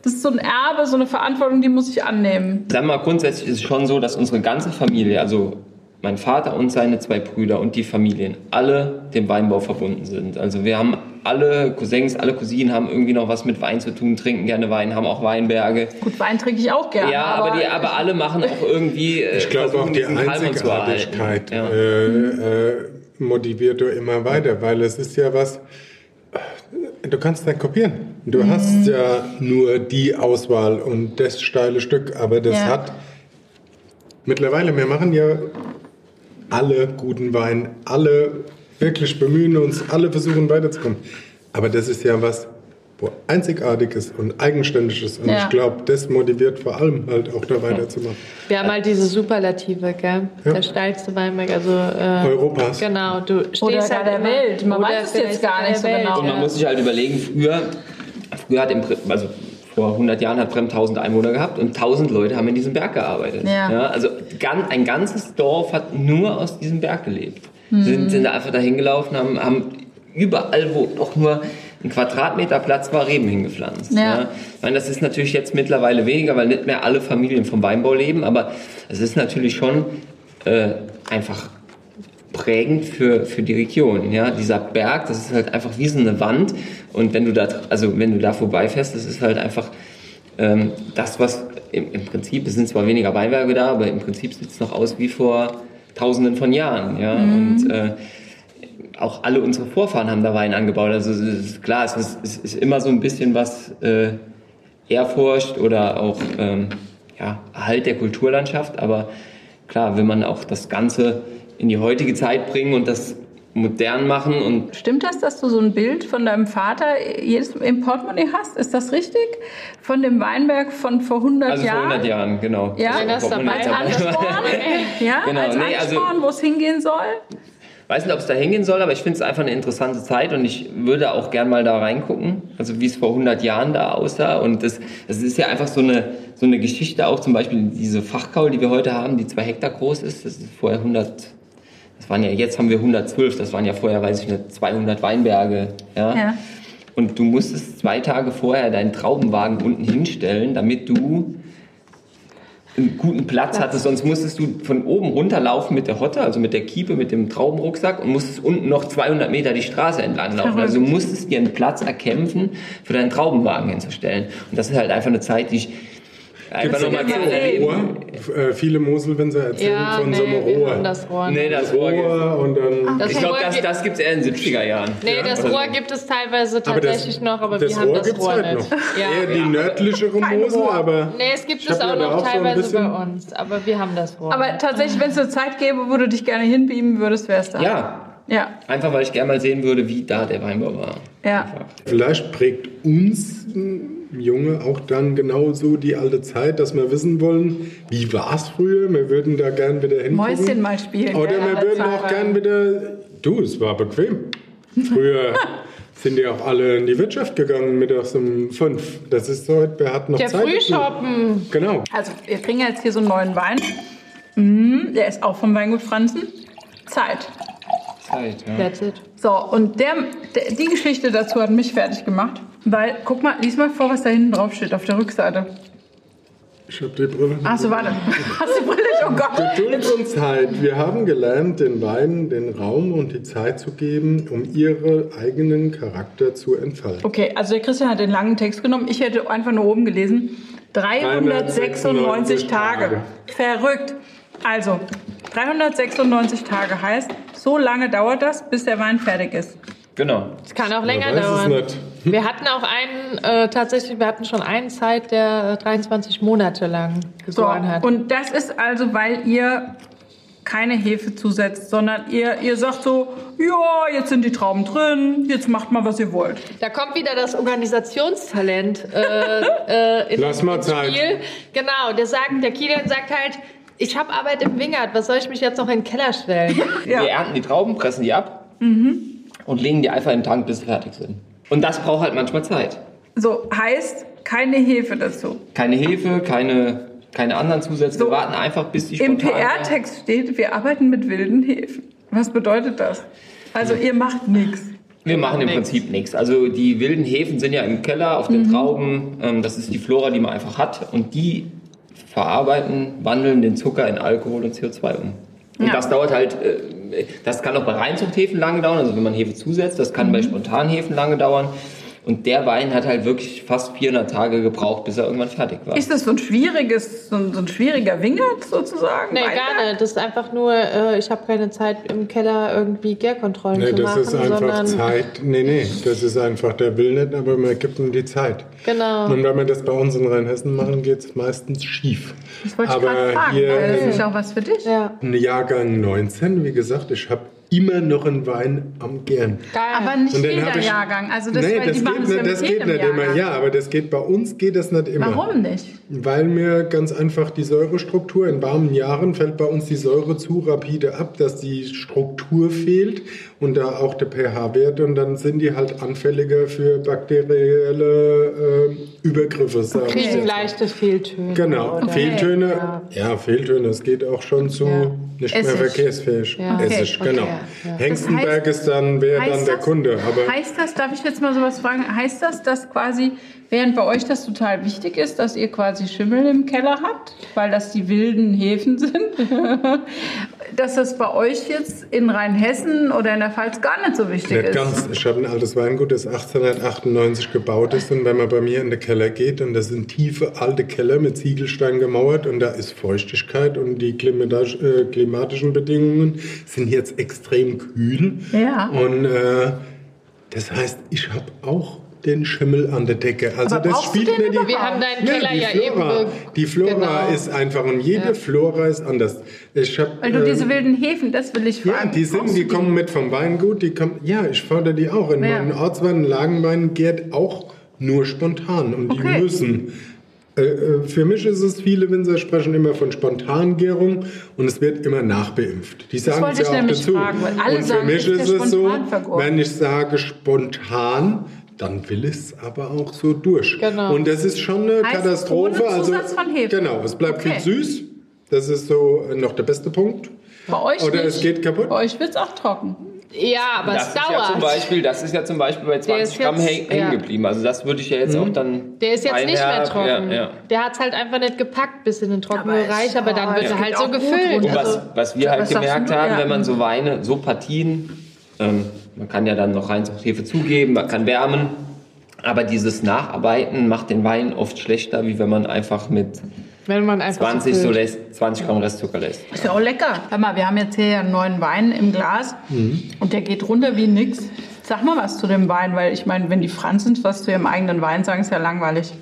das ist so ein Erbe, so eine Verantwortung, die muss ich annehmen. Sagen wir mal, grundsätzlich ist es schon so, dass unsere ganze Familie, also mein Vater und seine zwei Brüder und die Familien, alle dem Weinbau verbunden sind. Also wir haben alle Cousins, alle Cousinen haben irgendwie noch was mit Wein zu tun, trinken gerne Wein, haben auch Weinberge. Gut, Wein trinke ich auch gerne. Ja, aber, die, aber alle machen auch irgendwie. äh, Ich glaube auch die. Einzigartigkeit Ja. äh, äh, motiviert du immer weiter, weil es ist ja was, du kannst nicht kopieren. Du Mhm. hast ja nur die Auswahl und das steile Stück, aber das Ja. hat mittlerweile, wir machen ja alle guten Wein, alle wirklich bemühen uns, alle versuchen weiterzukommen. Aber das ist ja was, wo einzigartiges und eigenständiges und Ja. ich glaube, das motiviert vor allem halt auch da weiterzumachen. Wir haben halt diese Superlative, gell? Ja. Der steilste Weinberg, also äh, Europas. Genau, du stehst Oder halt der Welt. Man weiß es jetzt gar nicht so genau. Und man ja. muss sich halt überlegen, früher, hat im, also vor 100 Jahren hat Brem 1000 Einwohner gehabt und 1000 Leute haben in diesem Berg gearbeitet. Ja. also gan, ein ganzes Dorf hat nur aus diesem Berg gelebt. Sind, sind da einfach dahin gelaufen, haben, haben überall, wo auch nur ein Quadratmeter Platz war, Reben hingepflanzt. Ja. Ich meine, das ist natürlich jetzt mittlerweile weniger, weil nicht mehr alle Familien vom Weinbau leben, aber es ist natürlich schon äh, einfach prägend für, für die Region. Ja? Dieser Berg, das ist halt einfach wie so eine Wand. Und wenn du da, also wenn du da vorbeifährst, das ist halt einfach ähm, das, was im, im Prinzip, es sind zwar weniger Weinberge da, aber im Prinzip sieht es noch aus wie vor tausenden von Jahren. Ja? Und äh, auch alle unsere Vorfahren haben da Wein angebaut. Also ist klar, es ist, es ist immer so ein bisschen was äh, Ehrfurcht oder auch ähm, ja, Erhalt der Kulturlandschaft. Aber klar, will man auch das Ganze in die heutige Zeit bringen und das modern machen und Stimmt das, dass du so ein Bild von deinem Vater jedes im Portemonnaie hast? Ist das richtig? Von dem Weinberg von vor 100 also vor Jahren? 100 Jahren, genau. Ja, Wenn das dabei als ist. Ansporn? ja, Genau, als nee, also- wo es hingehen soll? weiß nicht, ob es da hingehen soll, aber ich finde es einfach eine interessante Zeit und ich würde auch gern mal da reingucken, also wie es vor 100 Jahren da aussah. Und das, das ist ja einfach so eine, so eine Geschichte auch, zum Beispiel diese Fachkaul, die wir heute haben, die zwei Hektar groß ist, das ist vorher 100, das waren ja, jetzt haben wir 112, das waren ja vorher, weiß ich nicht, 200 Weinberge. Ja? Ja. Und du musstest zwei Tage vorher deinen Traubenwagen unten hinstellen, damit du einen guten Platz hattest, sonst musstest du von oben runterlaufen mit der Hotte, also mit der Kiepe, mit dem Traubenrucksack und musstest unten noch 200 Meter die Straße entlang laufen. Verrückt. Also du musstest dir einen Platz erkämpfen, für deinen Traubenwagen hinzustellen. Und das ist halt einfach eine Zeit, die ich einfach nochmal jetzt gerne mal erleben. Rohr. Äh, viele Moselwinzer erzählen Ja, von so einem nee, wir Rohr. haben das Rohr. Nee, das Rohr. Rohr und dann. Das Ich glaube, das, gibt- das gibt es eher in den 70er Jahren. Nee, das Oder Rohr so. gibt es teilweise Aber das- tatsächlich noch, aber das wir haben Rohr das Rohr heute nicht. noch. Ja. Eher die nördlichere Mosel, aber. Nee, es gibt es auch ja noch so teilweise bisschen- bei uns, aber wir haben das Rohr. Aber tatsächlich, wenn es eine Zeit gäbe, wo du dich gerne hinbeamen würdest, wäre es da. Ja, Ja. einfach weil ich gerne mal sehen würde, wie da der Weinbau war. Ja. Einfach. Vielleicht prägt uns ein Junge auch dann genauso die alte Zeit, dass wir wissen wollen, wie war es früher? Wir würden da gern wieder hingucken. Mäuschen mal spielen. Oder wir würden auch gern wieder. Du, es war bequem. Früher sind ja auch alle in die Wirtschaft gegangen mittags um fünf. Das ist so, wir hatten noch Der Zeit. dazu. Frühschoppen. Genau. Also, wir kriegen jetzt hier so einen neuen Wein. Mhm, der ist auch vom Weingut Franzen. Zeit. Zeit, ja. That's it. So, und der, der, die Geschichte dazu hat mich fertig gemacht. Weil, guck mal, lies mal vor, was da hinten drauf steht, auf der Rückseite. Ich habe die Brille. Achso, warte. Hast du die Brille? Oh Gott. Geduld und Zeit. Wir haben gelernt, den Weinen den Raum und die Zeit zu geben, um ihre eigenen Charakter zu entfalten. Okay, also der Christian hat den langen Text genommen. Ich hätte einfach nur oben gelesen. 396 Tage. Tage. Verrückt. Also, 396 Tage heißt, so lange dauert das, bis der Wein fertig ist. Genau. Es kann auch länger weiß es dauern. nicht. Wir hatten auch einen, äh, tatsächlich, wir hatten schon einen Zeit, der äh, 23 Monate lang So, gegoren hat. und das ist also, weil ihr keine Hefe zusetzt, sondern ihr, ihr sagt so, ja, jetzt sind die Trauben drin, jetzt macht mal, was ihr wollt. Da kommt wieder das Organisationstalent äh, äh, in, Lass mal ins Zeit. Spiel. Genau, der sagt, der Kilian sagt halt, ich habe Arbeit im Wingert, was soll ich mich jetzt noch in den Keller stellen? Ja. Wir ernten die Trauben, pressen die ab und legen die einfach in den Tank, bis sie fertig sind. Und das braucht halt manchmal Zeit. So, heißt, Keine Hefe dazu. Keine Hefe, keine, keine anderen Zusätze. So. Wir warten einfach, bis die Im PR-Text steht, wir arbeiten mit wilden Hefen. Was bedeutet das? Also ihr macht nichts. Wir machen im Nix. Prinzip nichts. Also die wilden Hefen sind ja im Keller auf Mhm. den Trauben. Ähm, das ist die Flora, die man einfach hat. Und die verarbeiten, wandeln den Zucker in Alkohol und CO2 um. Und Ja. das dauert halt, äh, das kann auch bei Reinzuchthäfen lange dauern, also wenn man Hefe zusetzt. Das kann Mhm. bei Spontanhefen lange dauern. Und der Wein hat halt wirklich fast 400 Tage gebraucht, bis er irgendwann fertig war. Ist das so ein schwieriges, so ein, so ein schwieriger Wingert sozusagen? Nee, Weinberg? gar nicht. Das ist einfach nur, äh, ich habe keine Zeit im Keller irgendwie Gärkontrollen Nee, zu das machen, ist einfach sondern Zeit. Nee, nee, das ist einfach, der will nicht, aber man gibt ihm die Zeit. Genau. Und wenn wir das bei uns in Rheinhessen machen, geht es meistens schief. Das wollte ich aber gerade fragen, hier weil das ist ja auch was für dich. ja. ein Jahrgang 19, wie gesagt, ich habe immer noch einen Wein am Gern. Geil. Aber nicht jeder ich- Jahrgang. Also das, nee, weil das die machen geht nicht, das geht jedem nicht immer. Jahrgang. Ja, aber das geht bei uns geht das nicht immer. Warum nicht? Weil mir ganz einfach die Säurestruktur in warmen Jahren fällt bei uns die Säure zu rapide ab, dass die Struktur fehlt und da auch der pH-Wert und dann sind die halt anfälliger für bakterielle äh, Übergriffe. Mal. leichte Fehltöne. Genau, oder? Fehltöne. Ja. Ja. Fehltöne. Es geht auch schon zu Ja. nicht Essig. mehr verkehrsfähig. Ja. Okay, Essig, okay, genau. ja. Hengstenberg Das ist dann wäre dann Heißt der das- Kunde. Aber heißt das, darf ich jetzt mal sowas fragen, heißt das, dass quasi, während bei euch das total wichtig ist, dass ihr quasi Schimmel im Keller habt, weil das die wilden Häfen sind, dass das bei euch jetzt in Rheinhessen oder in der Pfalz gar nicht so wichtig Nicht ist? ganz. Ich habe ein altes Weingut, das 1898 gebaut ist. Und wenn man bei mir in den Keller geht, und das sind tiefe alte Keller mit Ziegelstein gemauert, und da ist Feuchtigkeit und die äh, klimatischen Bedingungen sind jetzt extrem kühl. Ja. Und äh, das heißt, ich habe auch den Schimmel an der Decke. Also Aber das spielt nicht die? Wir haben deinen Keller die ja Flora, eben. Die Flora Genau. ist einfach und jede Flora ist anders. Ich hab, Weil du ähm, diese wilden Häfen, das will ich ja, die sind, die kommen mit vom Weingut, die kommen, ja, ich fordere die auch. In Ja. meinen Ortsweinen, Lagenweinen gärt auch nur spontan und die Okay. müssen. Äh, äh, Für mich ist es, viele Winzer sprechen immer von Spontangärung und es wird immer nachbeimpft. Die sagen wollte es ich ja auch nämlich dazu. fragen, weil alle und für sagen, mich ist es so, vergoren. wenn ich sage spontan, dann will es aber auch so durch. Genau. Und das ist schon eine Heißt Katastrophe. ohne also, Zusatz von Hefe. Genau, es bleibt Okay. viel süß. Das ist so äh, noch der beste Punkt. Bei euch Oder nicht. es geht kaputt. Bei euch wird es auch trocken. Ja, aber Das es ist, ja zum dauert. Beispiel, das ist ja zum Beispiel bei 20 ist Gramm hängen ja. geblieben. Also das würde ich ja jetzt auch dann. Der ist jetzt nicht mehr trocken. Ja, ja. Der hat es halt einfach nicht gepackt bis in den trockenen Aber aber dann wird es er halt so gefüllt. Und was, Also, was wir halt gemerkt haben, Ja. wenn man so Weine, so Partien, ähm, man kann ja dann noch Reinzuchthefe zugeben, man kann wärmen, aber dieses Nacharbeiten macht den Wein oft schlechter, wie wenn man einfach mit wenn man einfach 20, so lässt, 20 Gramm Restzucker lässt. Ist ja auch lecker. Hör mal, wir haben jetzt hier einen neuen Wein im Glas und der geht runter wie nix. Sag mal was zu dem Wein, weil ich meine, wenn die Franzen was zu ihrem eigenen Wein sagen, ist ja langweilig.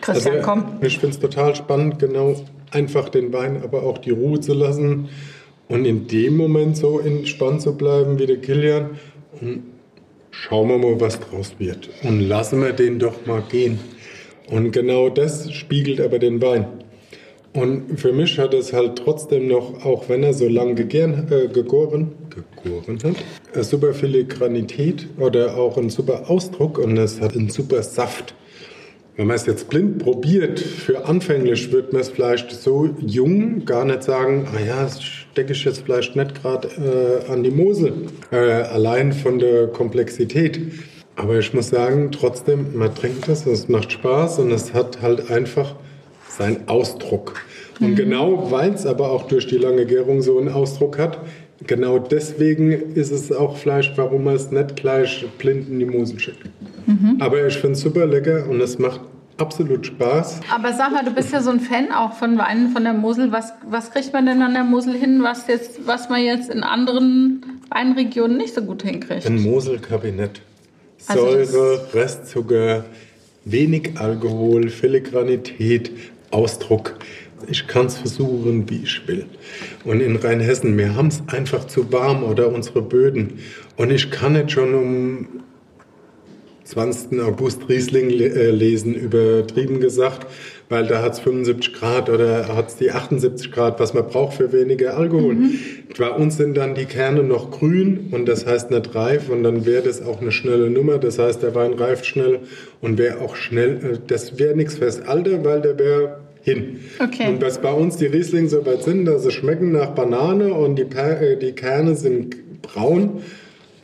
Christian, Also, komm. Ich finde es total spannend, genau einfach den Wein, aber auch die Ruhe zu lassen und in dem Moment so entspannt zu bleiben wie der Kilian. Und schauen wir mal, was draus wird. Und lassen wir den doch mal gehen. Und genau das spiegelt aber den Wein. Und für mich hat es halt trotzdem noch, auch wenn er so lang gegären, äh, gegoren, gegoren hat, super Filigranität oder auch einen super Ausdruck und es hat einen super Saft. Wenn man es jetzt blind probiert, für anfänglich wird man es vielleicht so jung gar nicht sagen, ah ja, stecke ich jetzt vielleicht nicht gerade äh, an die Mosel, äh, allein von der Komplexität. Aber ich muss sagen, trotzdem, man trinkt das, es macht Spaß und es hat halt einfach seinen Ausdruck. Und genau weil es aber auch durch die lange Gärung so einen Ausdruck hat, genau deswegen ist es auch Fleisch, warum man es nicht gleich blind in die Mosel schickt. Aber ich finde es super lecker und es macht absolut Spaß. Aber sag mal, du bist ja so ein Fan auch von Weinen von der Mosel. Was, was kriegt man denn an der Mosel hin, was, jetzt, was man jetzt in anderen Weinregionen nicht so gut hinkriegt? Ein Moselkabinett. Also Säure, Restzucker, wenig Alkohol, Filigranität, Ausdruck. Ich kann es versuchen, wie ich will. Und in Rheinhessen, wir haben es einfach zu warm oder unsere Böden. Und ich kann nicht schon um 20. August Riesling äh, lesen, übertrieben gesagt, weil da hat es 75 Grad oder hat es die 78 Grad, was man braucht für weniger Alkohol. Mhm. Bei uns sind dann die Kerne noch grün und das heißt nicht reif und dann wäre das auch eine schnelle Nummer. Das heißt, der Wein reift schnell und wäre auch schnell, äh, das wäre nichts fürs Alter, weil der wäre hin. Okay. Und was bei uns die Riesling so weit sind, dass sie schmecken nach Banane und die, Per- äh, die Kerne sind braun.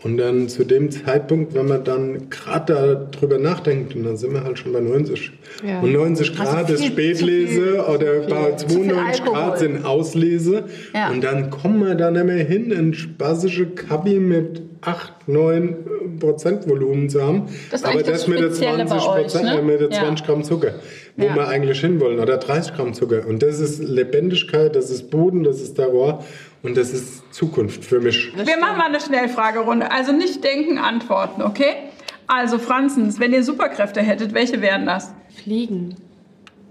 Und dann zu dem Zeitpunkt, wenn man dann gerade darüber nachdenkt, und dann sind wir halt schon bei 90. Ja. Und 90 Grad ist viel- Spätlese oder bei zu viel 92 Alkohol. Grad sind Auslese. Ja. Und dann kommen wir da nicht mehr hin, ein spaßische Kabi mit 8, 9 Prozent Volumen zu haben. Das ist Aber das das mit der Spezielle bei 20 Prozent, ne? mit der Ja. 20 Gramm Zucker, wo Ja. wir eigentlich hinwollen, oder 30 Gramm Zucker. Und das ist Lebendigkeit, das ist Boden, das ist Terroir und das ist Zukunft für mich. Wir machen mal eine Schnellfragerunde. Also nicht denken, antworten, okay? Also Franzens, wenn ihr Superkräfte hättet, welche wären das? Fliegen.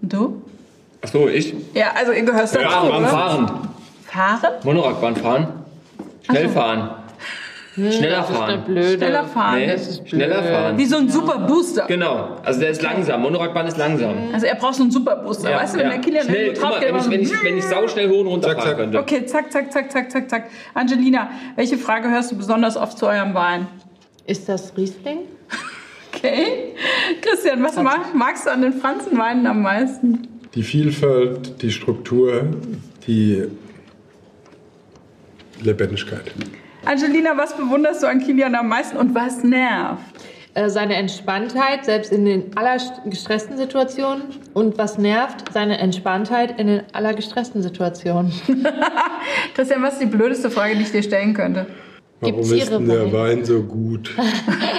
Und du? Ach so, ich? Ja, also ihr gehörst dazu, Ja? Fahren. Fahren? Monoradbahn fahren. Schnell fahren. Schneller Das ist eine fahren. blöde. Schneller fahren. Nee, Das ist schneller blöd. fahren. Wie so ein super Booster. Genau, also der ist langsam. Monoradbahn ist langsam. Also er braucht so einen super Booster. weißt du, wenn der Kilian Schnell, guck drauf mal, geht, wenn ich, wenn, ich, wenn ich sauschnell hoch und runter Zack, zack. könnte. Okay, zack, zack, zack, zack, zack, zack. Angelina, welche Frage hörst du besonders oft zu eurem Wein? Ist das Riesling? Okay. Christian, was mag, magst du an den Franzenweinen am meisten? Die Vielfalt, die Struktur, die Lebendigkeit. Angelina, was bewunderst du an Kilian am meisten und was nervt? Äh, seine Entspanntheit, selbst in den allergestressten Situationen. Und was nervt, seine Entspanntheit in den allergestressten Situationen. Christian, was ist die blödeste Frage, die ich dir stellen könnte? Warum Gibt's ist denn der Wein? So gut?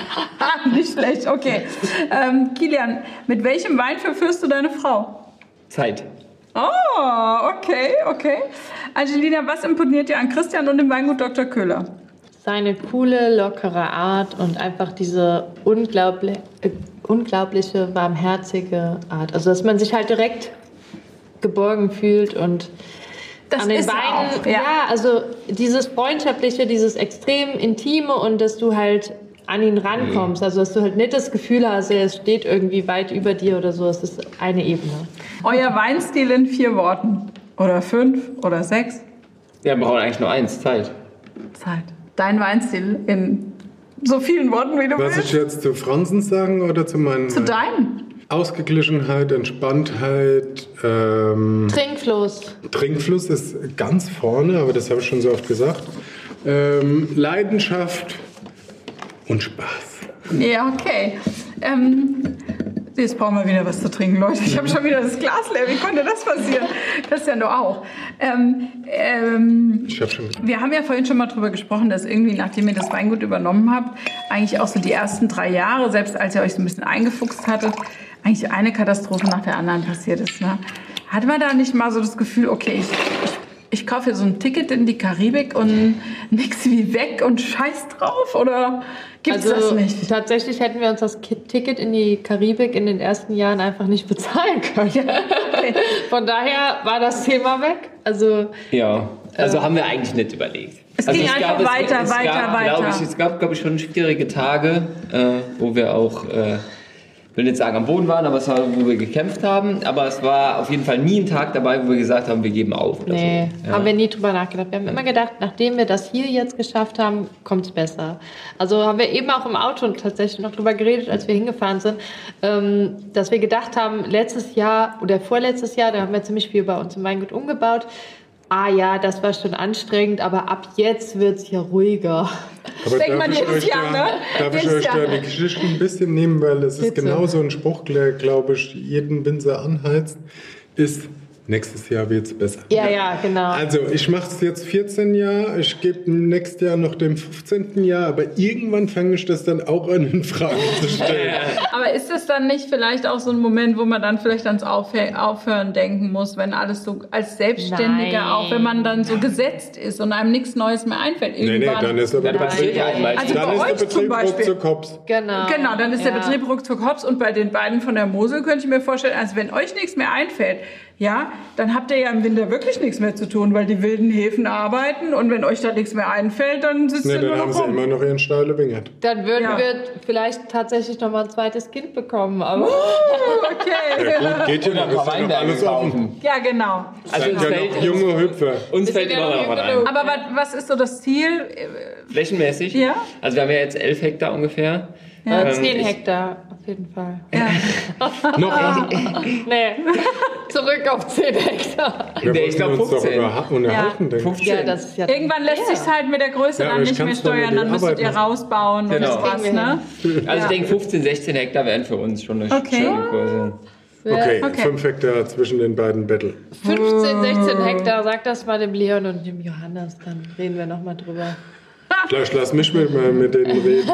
Nicht schlecht, okay. Ähm, Kilian, mit welchem Wein verführst du deine Frau? Zeit. Oh, okay, okay. Angelina, was imponiert dir an Christian und dem Weingut Dr. Köhler? Seine coole, lockere Art und einfach diese unglaublich, äh, unglaubliche, warmherzige Art. Also, dass man sich halt direkt geborgen fühlt und Das an den Weinen. auch, ja. ja. also dieses freundschaftliche, dieses extrem intime und dass du halt an ihn rankommst. Also, dass du halt nicht das Gefühl hast, er steht irgendwie weit über dir oder so. Es ist eine Ebene. Euer Weinstil in vier Worten. Oder fünf oder sechs. Ja, wir brauchen eigentlich nur eins, Zeit. Zeit. Dein Weinstil in so vielen Worten, wie du Was willst. ich jetzt zu Franzens sagen oder zu meinen? Zu deinen. Ausgeglichenheit, Entspanntheit, ähm, Trinkfluss. Trinkfluss ist ganz vorne, aber das habe ich schon so oft gesagt. Ähm, Leidenschaft und Spaß. Ja, okay. Ähm, jetzt brauchen wir wieder was zu trinken, Leute. Ich habe schon wieder das Glas leer. Wie konnte das passieren? Christian, du auch. Ähm, ähm, Ich habe schon. wir haben ja vorhin schon mal drüber gesprochen, dass irgendwie, nachdem ihr das Weingut übernommen habt, eigentlich auch so die ersten drei Jahre, selbst als ihr euch so ein bisschen eingefuchst hattet, eigentlich eine Katastrophe nach der anderen passiert ist. Ne? Hat man da nicht mal so das Gefühl, okay, ich, ich, ich kaufe hier so ein Ticket in die Karibik und nix wie weg und scheiß drauf? Oder gibt's Also das nicht? tatsächlich hätten wir uns das Ticket in die Karibik in den ersten Jahren einfach nicht bezahlen können. Von daher war das Thema weg. Also Ja, also haben wir eigentlich nicht überlegt. Es also ging einfach weiter, es weiter, gab, weiter. Glaub ich, es gab, glaube ich, schon schwierige Tage, äh, wo wir auch, äh, will nicht sagen am Boden waren, aber es war, wo wir gekämpft haben. Aber es war auf jeden Fall nie ein Tag dabei, wo wir gesagt haben, wir geben auf. Nee, so. Ja. haben wir nie drüber nachgedacht. Wir haben immer gedacht, nachdem wir das hier jetzt geschafft haben, kommt es besser. Also haben wir eben auch im Auto tatsächlich noch drüber geredet, als wir hingefahren sind, ähm, dass wir gedacht haben, letztes Jahr oder vorletztes Jahr, da haben wir ziemlich viel bei uns im Weingut umgebaut. Ah ja, das war schon anstrengend, aber ab jetzt wird es hier ruhiger. Aber denkt man jedes Jahr, da, ne? darf ich euch Jahr. da eine Geschichte ein bisschen nehmen, weil es ist Bitte. genau so ein Spruch, der, glaube ich, jeden Winzer anheizt, ist, nächstes Jahr wird es besser. Ja, ja, genau. Also ich mache es jetzt 14 Jahre, ich gebe nächstes Jahr noch dem 15. Jahr, aber irgendwann fange ich das dann auch an in Frage zu stellen. Aber ist es dann nicht vielleicht auch so ein Moment, wo man dann vielleicht ans Aufhö- Aufhören denken muss, wenn alles so als Selbstständiger, Nein. auch wenn man dann so gesetzt ist und einem nichts Neues mehr einfällt? Nee, nee, Irgendwann. dann ist aber der Betrieb, ja auch meistens. Also dann bei ist der euch zum Betrieb Beispiel. ruckzuck hops. Genau. Genau, dann ist der Ja. Betrieb ruckzuck hops und bei den beiden von der Mosel könnte ich mir vorstellen, also wenn euch nichts mehr einfällt, ja, dann habt ihr ja im Winter wirklich nichts mehr zu tun, weil die wilden Hefen arbeiten und wenn euch da nichts mehr einfällt, dann sitzt Ne, ihr nur dann haben noch sie rum. immer noch ihren Steile Wingert. Dann würden Ja. wir vielleicht tatsächlich noch mal ein zweites Kind bekommen. Aber Okay. Ja, gut, geht ja noch, ist ja noch alles offen. Ja, genau. Also uns Ja, fällt, noch junge Hüpfer. uns fällt immer noch noch was ein. Aber was, was ist so das Ziel? Flächenmäßig? Ja. Also wir haben ja jetzt elf Hektar ungefähr. Ja. Ähm, 10 ich- Hektar auf jeden Fall. Ja. Noch Nee, zurück auf 10 Hektar. Wir Nee, ich wollten glaub uns doch 15. über unterhalten, denke ich. 15. Ja, das ja. Irgendwann lässt Ja. sich's halt mit der Größe Ja, dann nicht mehr steuern, dann müsstet Arbeit ihr machen. rausbauen Genau. und was, ne? Also Ja. ich denke 15, 16 Hektar wären für uns schon eine Okay. schöne Größe. Okay, Okay. fünf Hektar zwischen den beiden Bettel. 15, 16 Hektar, sag das mal dem Leon und dem Johannes, dann reden wir nochmal drüber. Vielleicht lass mich mit, mit denen reden.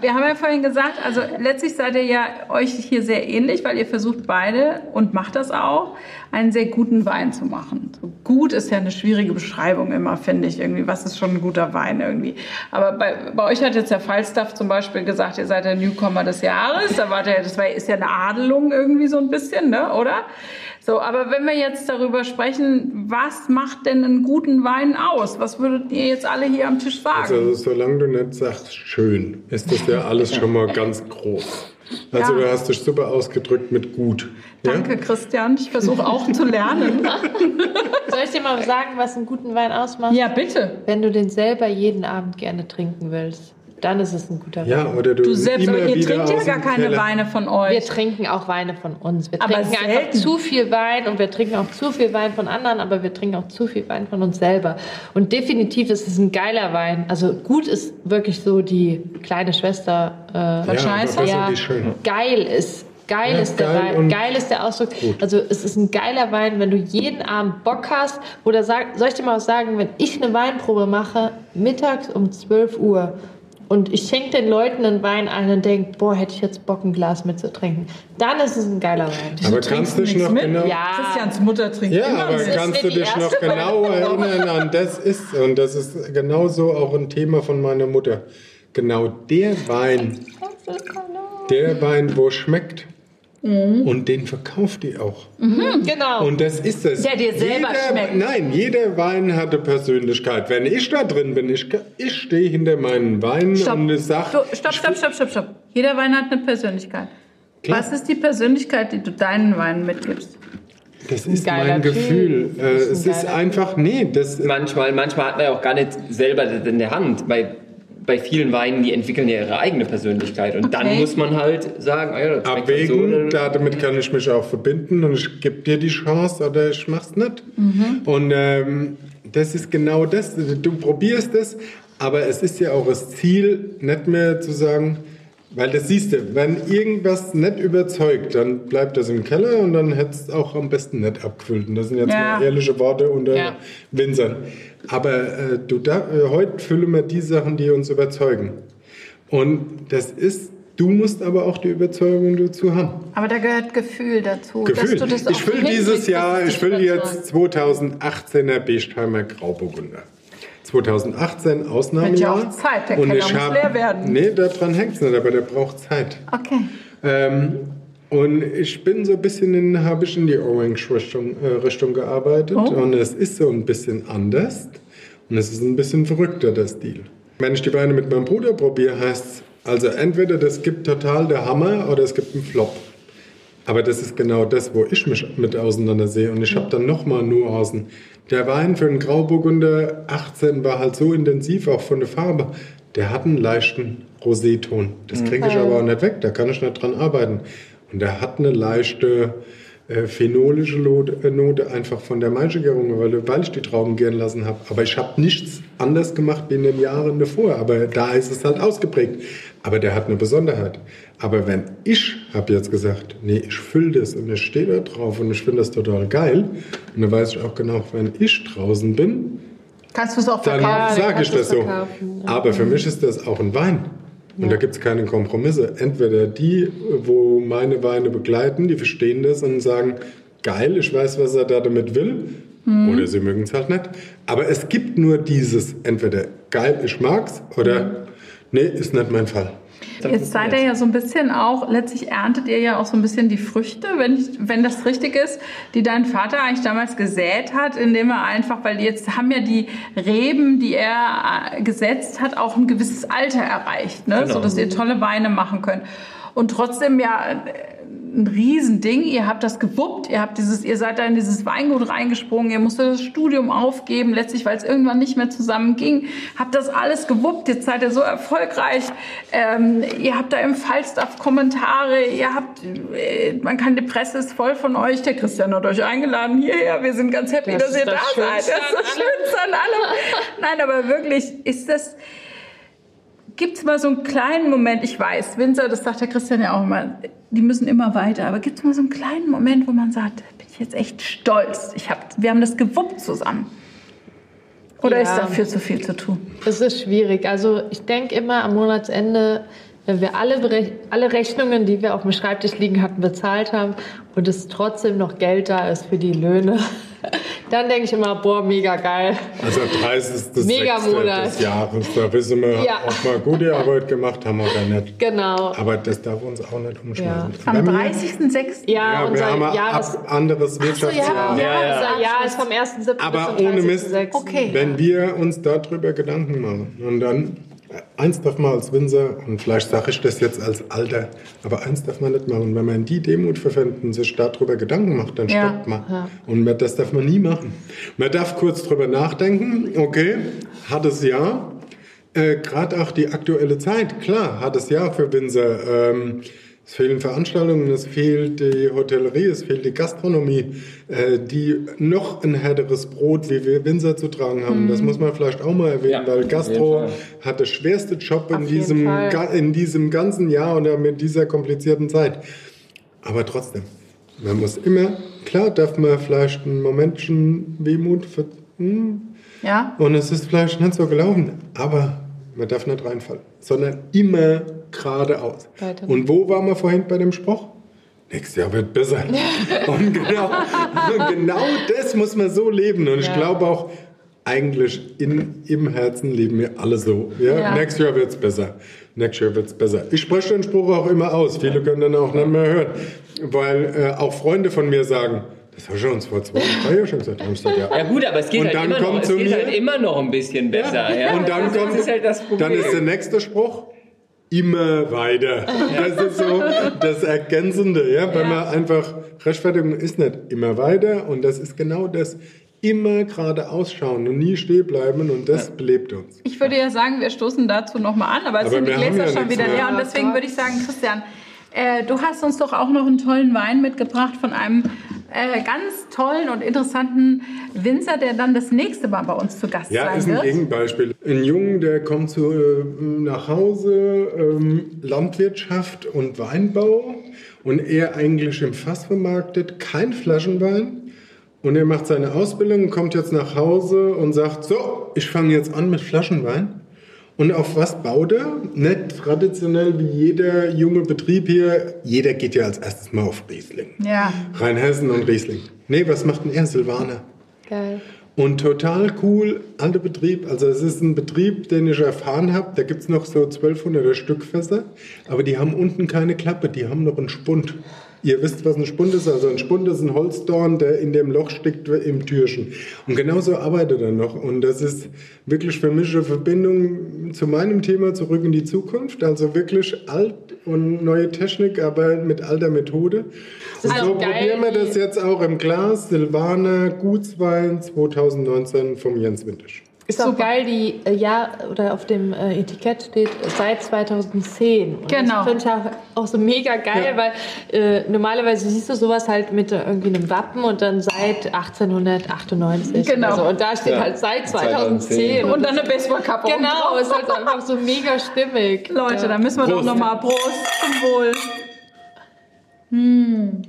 Wir haben ja vorhin gesagt, also letztlich seid ihr ja euch hier sehr ähnlich, weil ihr versucht beide und macht das auch, einen sehr guten Wein zu machen. So gut ist ja eine schwierige Beschreibung immer, finde ich irgendwie. Was ist schon ein guter Wein irgendwie? Aber bei, bei euch hat jetzt der Falstaff zum Beispiel gesagt, ihr seid der Newcomer des Jahres. Da war der, das war, ist ja eine Adelung irgendwie so ein bisschen, ne? Oder? So, aber wenn wir jetzt darüber sprechen, was macht denn einen guten Wein aus? Was würdet ihr jetzt alle hier am Tisch sagen? Also, solange du nicht sagst, schön, ist das ja alles schon mal ganz groß. Also, Ja. du hast dich super ausgedrückt mit gut. Ja? Danke, Christian. Ich versuche auch zu lernen. Soll ich dir mal sagen, was einen guten Wein ausmacht? Ja, bitte. Wenn du den selber jeden Abend gerne trinken willst, dann ist es ein guter Wein. Ja, oder du, Du selbst, immer aber ihr trinkt ja gar keine Keller. Weine von Wir euch. trinken auch Weine von uns. Wir Aber trinken einfach selten. zu viel Wein und wir trinken auch zu viel Wein von anderen, aber wir trinken auch zu viel Wein von uns selber. Und definitiv ist es ein geiler Wein. Also gut ist wirklich so die kleine Schwester. Äh, Ja, aber Scheiße? ja, geil ist. Geil Ja, ist der geil Wein, geil ist der Ausdruck. Also es ist ein geiler Wein, wenn du jeden Abend Bock hast. Oder sag, soll ich dir mal was sagen, wenn ich eine Weinprobe mache, mittags um 12 Uhr und ich schenke den Leuten einen Wein ein und denke, boah, hätte ich jetzt Bock, ein Glas mitzutrinken, dann ist es ein geiler Wein. Aber kannst du dich nichts noch mit? genau... Ja. Christians Mutter trinkt Ja, immer aber mit. kannst du dich noch genau erinnern an das ist und das ist genauso auch ein Thema von meiner Mutter. Genau der Wein, der Wein, wo schmeckt und den verkauft die auch. Genau. Und das ist es. Der dir selber jeder, schmeckt. Nein, jeder Wein hatte Persönlichkeit. Wenn ich da drin bin, ich, ich stehe hinter meinen Weinen Stopp. und ich sag, Du, stopp, stopp, stopp, stopp, stopp. Jeder Wein hat eine Persönlichkeit. Klar. Was ist die Persönlichkeit, die du deinen Weinen mitgibst? das ist mein Typ. Gefühl. Äh, ist ein es ist einfach, nee, das, Manchmal, manchmal hat man ja auch gar nicht selber das in der Hand. Bei, bei vielen Weinen, die entwickeln ja ihre eigene Persönlichkeit. Und dann Okay. muss man halt sagen, ah ja, das halt so, abwägen, dann- da, damit kann ich mich auch verbinden und ich gebe dir die Chance oder ich mach's nicht. Und ähm, das ist genau das. Du probierst es, aber es ist ja auch das Ziel, nicht mehr zu sagen, weil das siehst du, wenn irgendwas nicht überzeugt, dann bleibt das im Keller und dann hättest es auch am besten nicht abgefüllt. Und das sind jetzt Ja. mal ehrliche Worte unter Ja. Winzern. Aber äh, du da, äh, heute füllen wir die Sachen, die uns überzeugen. Und das ist, du musst aber auch die Überzeugung dazu haben. Aber da gehört Gefühl dazu. Gefühl. Dass du das auch Ich fülle hinkriegst, dieses Jahr, ich überzeugt. jetzt 2018er Bechtheimer Grauburgunder. 2018 Ausnahmejahr. Wird ja auch Zeit, der Und Keller ich hab- leer werden. Nee, daran hängt es nicht, aber der braucht Zeit. Okay. Ähm, und ich bin so ein bisschen in, habe ich in die Orange-Richtung äh, Richtung gearbeitet. Oh. Und es ist so ein bisschen anders. Und es ist ein bisschen verrückter, der Stil. Wenn ich die Weine mit meinem Bruder probiere, heißt es, also entweder das gibt total der Hammer oder es gibt einen Flop. Aber das ist genau das, wo ich mich mit auseinandersehe. Und ich habe dann nochmal Nuancen. Der Wein für einen Grauburgunder 18 war halt so intensiv, auch von der Farbe. Der hat einen leichten Roséton. Das kriege ich aber auch nicht weg. Da kann ich nicht dran arbeiten. Und der hat eine leichte äh, phenolische Note, äh, Note einfach von der Maischegärung, weil, weil ich die Trauben gären lassen habe. Aber ich habe nichts anders gemacht wie in den Jahren davor. Aber da ist es halt ausgeprägt. Aber der hat eine Besonderheit. Aber wenn ich habe jetzt gesagt, nee, ich fülle das und ich stehe da drauf und ich finde das total geil, und dann weiß ich auch genau, wenn ich draußen bin, Kannst du es auch dann verkaufen? dann sage ich das so. ja. Aber für mich ist das auch ein Wein. Und da gibt es keine Kompromisse. Entweder die, wo meine Weine begleiten, die verstehen das und sagen, geil, ich weiß, was er da damit will. Oder sie mögen es halt nicht. Aber es gibt nur dieses, entweder geil, ich mag's, oder Nee, ist nicht mein Fall. Jetzt seid ihr ja so ein bisschen auch, letztlich erntet ihr ja auch so ein bisschen die Früchte, wenn, ich, wenn das richtig ist, die dein Vater eigentlich damals gesät hat, indem er einfach, weil jetzt haben ja die Reben, die er äh, gesetzt hat, auch ein gewisses Alter erreicht, ne? Genau. sodass ihr tolle Weine machen könnt. Und trotzdem ja ein Riesending. Ihr habt das gewuppt, ihr habt dieses, ihr seid da in dieses Weingut reingesprungen, ihr musstet das Studium aufgeben, letztlich, weil es irgendwann nicht mehr zusammen ging. Habt das alles gewuppt, jetzt seid ihr so erfolgreich. Ähm, ihr habt da im Falstaff Kommentare, ihr habt, äh, man kann, die Presse ist voll von euch. Der Christian hat euch eingeladen hierher. Wir sind ganz happy, Das dass ihr da das seid. Das ist das. Schönste an allem. Nein, aber wirklich, ist das, Gibt es mal so einen kleinen Moment, ich weiß, Winzer, das sagt der Christian ja auch immer, die müssen immer weiter, aber gibt es mal so einen kleinen Moment, wo man sagt, bin ich jetzt echt stolz, ich hab, wir haben das gewuppt zusammen? Oder Ja. ist dafür zu viel zu tun? Es ist schwierig. Also ich denke immer am Monatsende, wenn wir alle, alle Rechnungen, die wir auf dem Schreibtisch liegen hatten, bezahlt haben und es trotzdem noch Geld da ist für die Löhne, dann denke ich immer, boah, mega geil. Also 30. Mega Monat. des Jahres. Da wissen wir, Ja. ob wir gute Arbeit gemacht haben oder nicht. Genau. Aber das darf uns auch nicht umschmeißen. Am Wenn wir- 30.06. Ja, Ja, wir haben ein Jahres... ab anderes Wirtschaftsjahr. ja, Ja, ja. unser Jahr ist vom 1.7. Aber bis zum ohne Mist, 30.06.. Okay. wenn wir uns darüber Gedanken machen und dann, eins darf man als Winzer, und vielleicht sage ich das jetzt als Alter, aber eins darf man nicht machen. Wenn man die Demut verwenden, sich darüber Gedanken macht, dann Ja. stoppt man. Und man, das darf man nie machen. Man darf kurz drüber nachdenken, okay, hat es ja, äh, gerade auch die aktuelle Zeit, klar, hat es ja für Winzer. Ähm, es fehlen Veranstaltungen, es fehlt die Hotellerie, es fehlt die Gastronomie, äh, die noch ein härteres Brot wie wir Winzer zu tragen haben. Das muss man vielleicht auch mal erwähnen, Ja, weil Gastro hat der schwerste Job in Auf diesem, in diesem ganzen Jahr oder mit dieser komplizierten Zeit. Aber trotzdem, man muss immer, klar darf man vielleicht ein Momentchen Wehmut ver hm, Ja? und es ist vielleicht nicht so gelaufen, aber man darf nicht reinfallen, sondern immer geradeaus. Weiter. Und wo waren wir vorhin bei dem Spruch? Nächstes Jahr wird besser. und genau, genau das muss man so leben. Und ich Ja. glaube auch, eigentlich in, im Herzen leben wir alle so. Ja? Ja. Nächstes Jahr wird es besser. Nächstes Jahr wird es besser. Ich spreche den Spruch auch immer aus. Viele können dann auch nicht mehr hören. Weil äh, auch Freunde von mir sagen, das hast du uns vor zwei, drei Jahren schon gesagt. Gesagt, ja. Ja gut, aber es geht, Und halt dann immer, noch, kommt es zu geht mir- halt immer noch ein bisschen besser. Ja. Und dann das kommt, ist halt das Problem. dann ist der nächste Spruch immer weiter. Das ist so das Ergänzende, ja, weil man einfach Rechtfertigung ist nicht immer weiter und das ist genau das immer gerade ausschauen und nie stehen bleiben und das belebt uns. Ich würde ja sagen, wir stoßen dazu nochmal an, aber jetzt Aber sind die wir haben Gläser ja schon wieder leer. Und deswegen würde ich sagen, Christian, äh, du hast uns doch auch noch einen tollen Wein mitgebracht von einem äh, ganz tollen und interessanten Winzer, der dann das nächste Mal bei uns zu Gast Ja, sein ist ein wird. Gegenbeispiel. Ein Jungen, der kommt zu, äh, nach Hause, ähm, Landwirtschaft und Weinbau und er eigentlich im Fass vermarktet, kein Flaschenwein. Und er macht seine Ausbildung, kommt jetzt nach Hause und sagt, so, ich fange jetzt an mit Flaschenwein. Und auf was baut er? Nicht traditionell wie jeder junge Betrieb hier. Jeder geht ja als erstes mal auf Riesling. Ja. Rheinhessen und Riesling. Nee, was macht denn er? Silvaner. Geil. Und total cool, alter Betrieb. Also es ist ein Betrieb, den ich erfahren habe. Da gibt es noch so 1200er Stückfässer. Aber die haben unten keine Klappe, die haben noch einen Spund. Ihr wisst, was ein Spund ist. Also ein Spund ist ein Holzdorn, der in dem Loch steckt im Türchen. Und genauso arbeitet er noch. Und das ist wirklich für mich eine Verbindung zu meinem Thema zurück in die Zukunft. Also wirklich alt und neue Technik, aber mit alter Methode. Und ist so auch geil, probieren wir das jetzt auch im Glas. Silvaner Gutswein 2019 vom Jens Wintisch. Ist auch geil, die äh, ja oder auf dem äh, Etikett steht äh, seit 2010. Und Genau. Das finde ich auch, auch so mega geil, Ja. weil äh, normalerweise siehst du sowas halt mit äh, irgendwie einem Wappen und dann seit 1898. Genau. so. Und da steht Ja. halt seit 2010. Und dann eine Baseballkappe genau, drauf. ist halt einfach so mega stimmig. Leute, ja. da müssen wir doch Prost. nochmal Prost zum Wohl. Hm.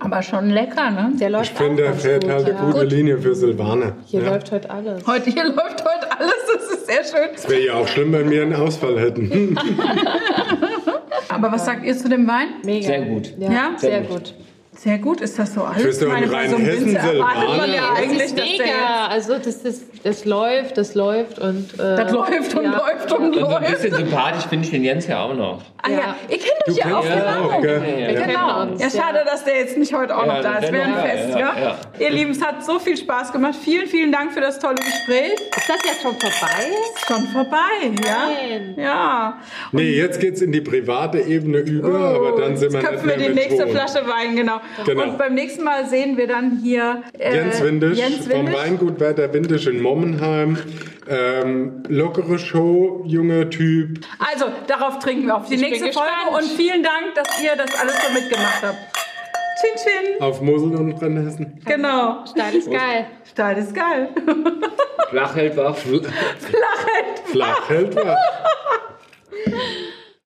Aber schon lecker, ne? Der Ich läuft finde, auch er ganz fährt gut, halt ja. eine gute Linie für Silvaner. Hier Ja. läuft heute alles. Heute, hier läuft heute alles, das ist sehr schön. Es wäre ja auch schlimm, wenn wir einen Ausfall hätten. Aber was sagt ihr zu dem Wein? Mega. Sehr gut. Ja, Ja? sehr, Sehr gut. Sehr gut, ist das so alles? So einen bei so einem Winzer erwartet man ja Das eigentlich, ist dass der mega. Also das, das, das läuft, das läuft und äh, Das läuft und ja. läuft und Und so ein läuft. bisschen sympathisch finde ich den Jens ja auch noch. Ah ja, Ja. ihr kennt euch ja auch, genau. auch, gell? Ja, Genau. uns, Ja, schade, dass der jetzt nicht heute auch Ja, noch da ist. wär Wäre ein Fest, ja, ja, ja. Ihr Lieben, es hat so viel Spaß gemacht. Vielen, vielen Dank für das tolle Gespräch. Ist das jetzt schon vorbei? Schon vorbei, ja? Nein. Ja. Nee, jetzt geht's in die private Ebene über, aber dann sind wir Jetzt nicht köpfen wir mehr die nächste. Flasche Wein, genau. Genau. Und beim nächsten Mal sehen wir dann hier äh, Jens Windisch Jens vom Windisch. Weingut Werder Windisch in Mommenheim. Ähm, lockere Show, junger Typ. Also, darauf trinken wir auf die Ich nächste Folge. Und vielen Dank, dass ihr das alles so mitgemacht habt. Chin Chin. Auf Mosel und Brennhessen. Genau. Steil ist geil. Steil ist geil. Flach hält wach. Flachheit. Flach hält wach.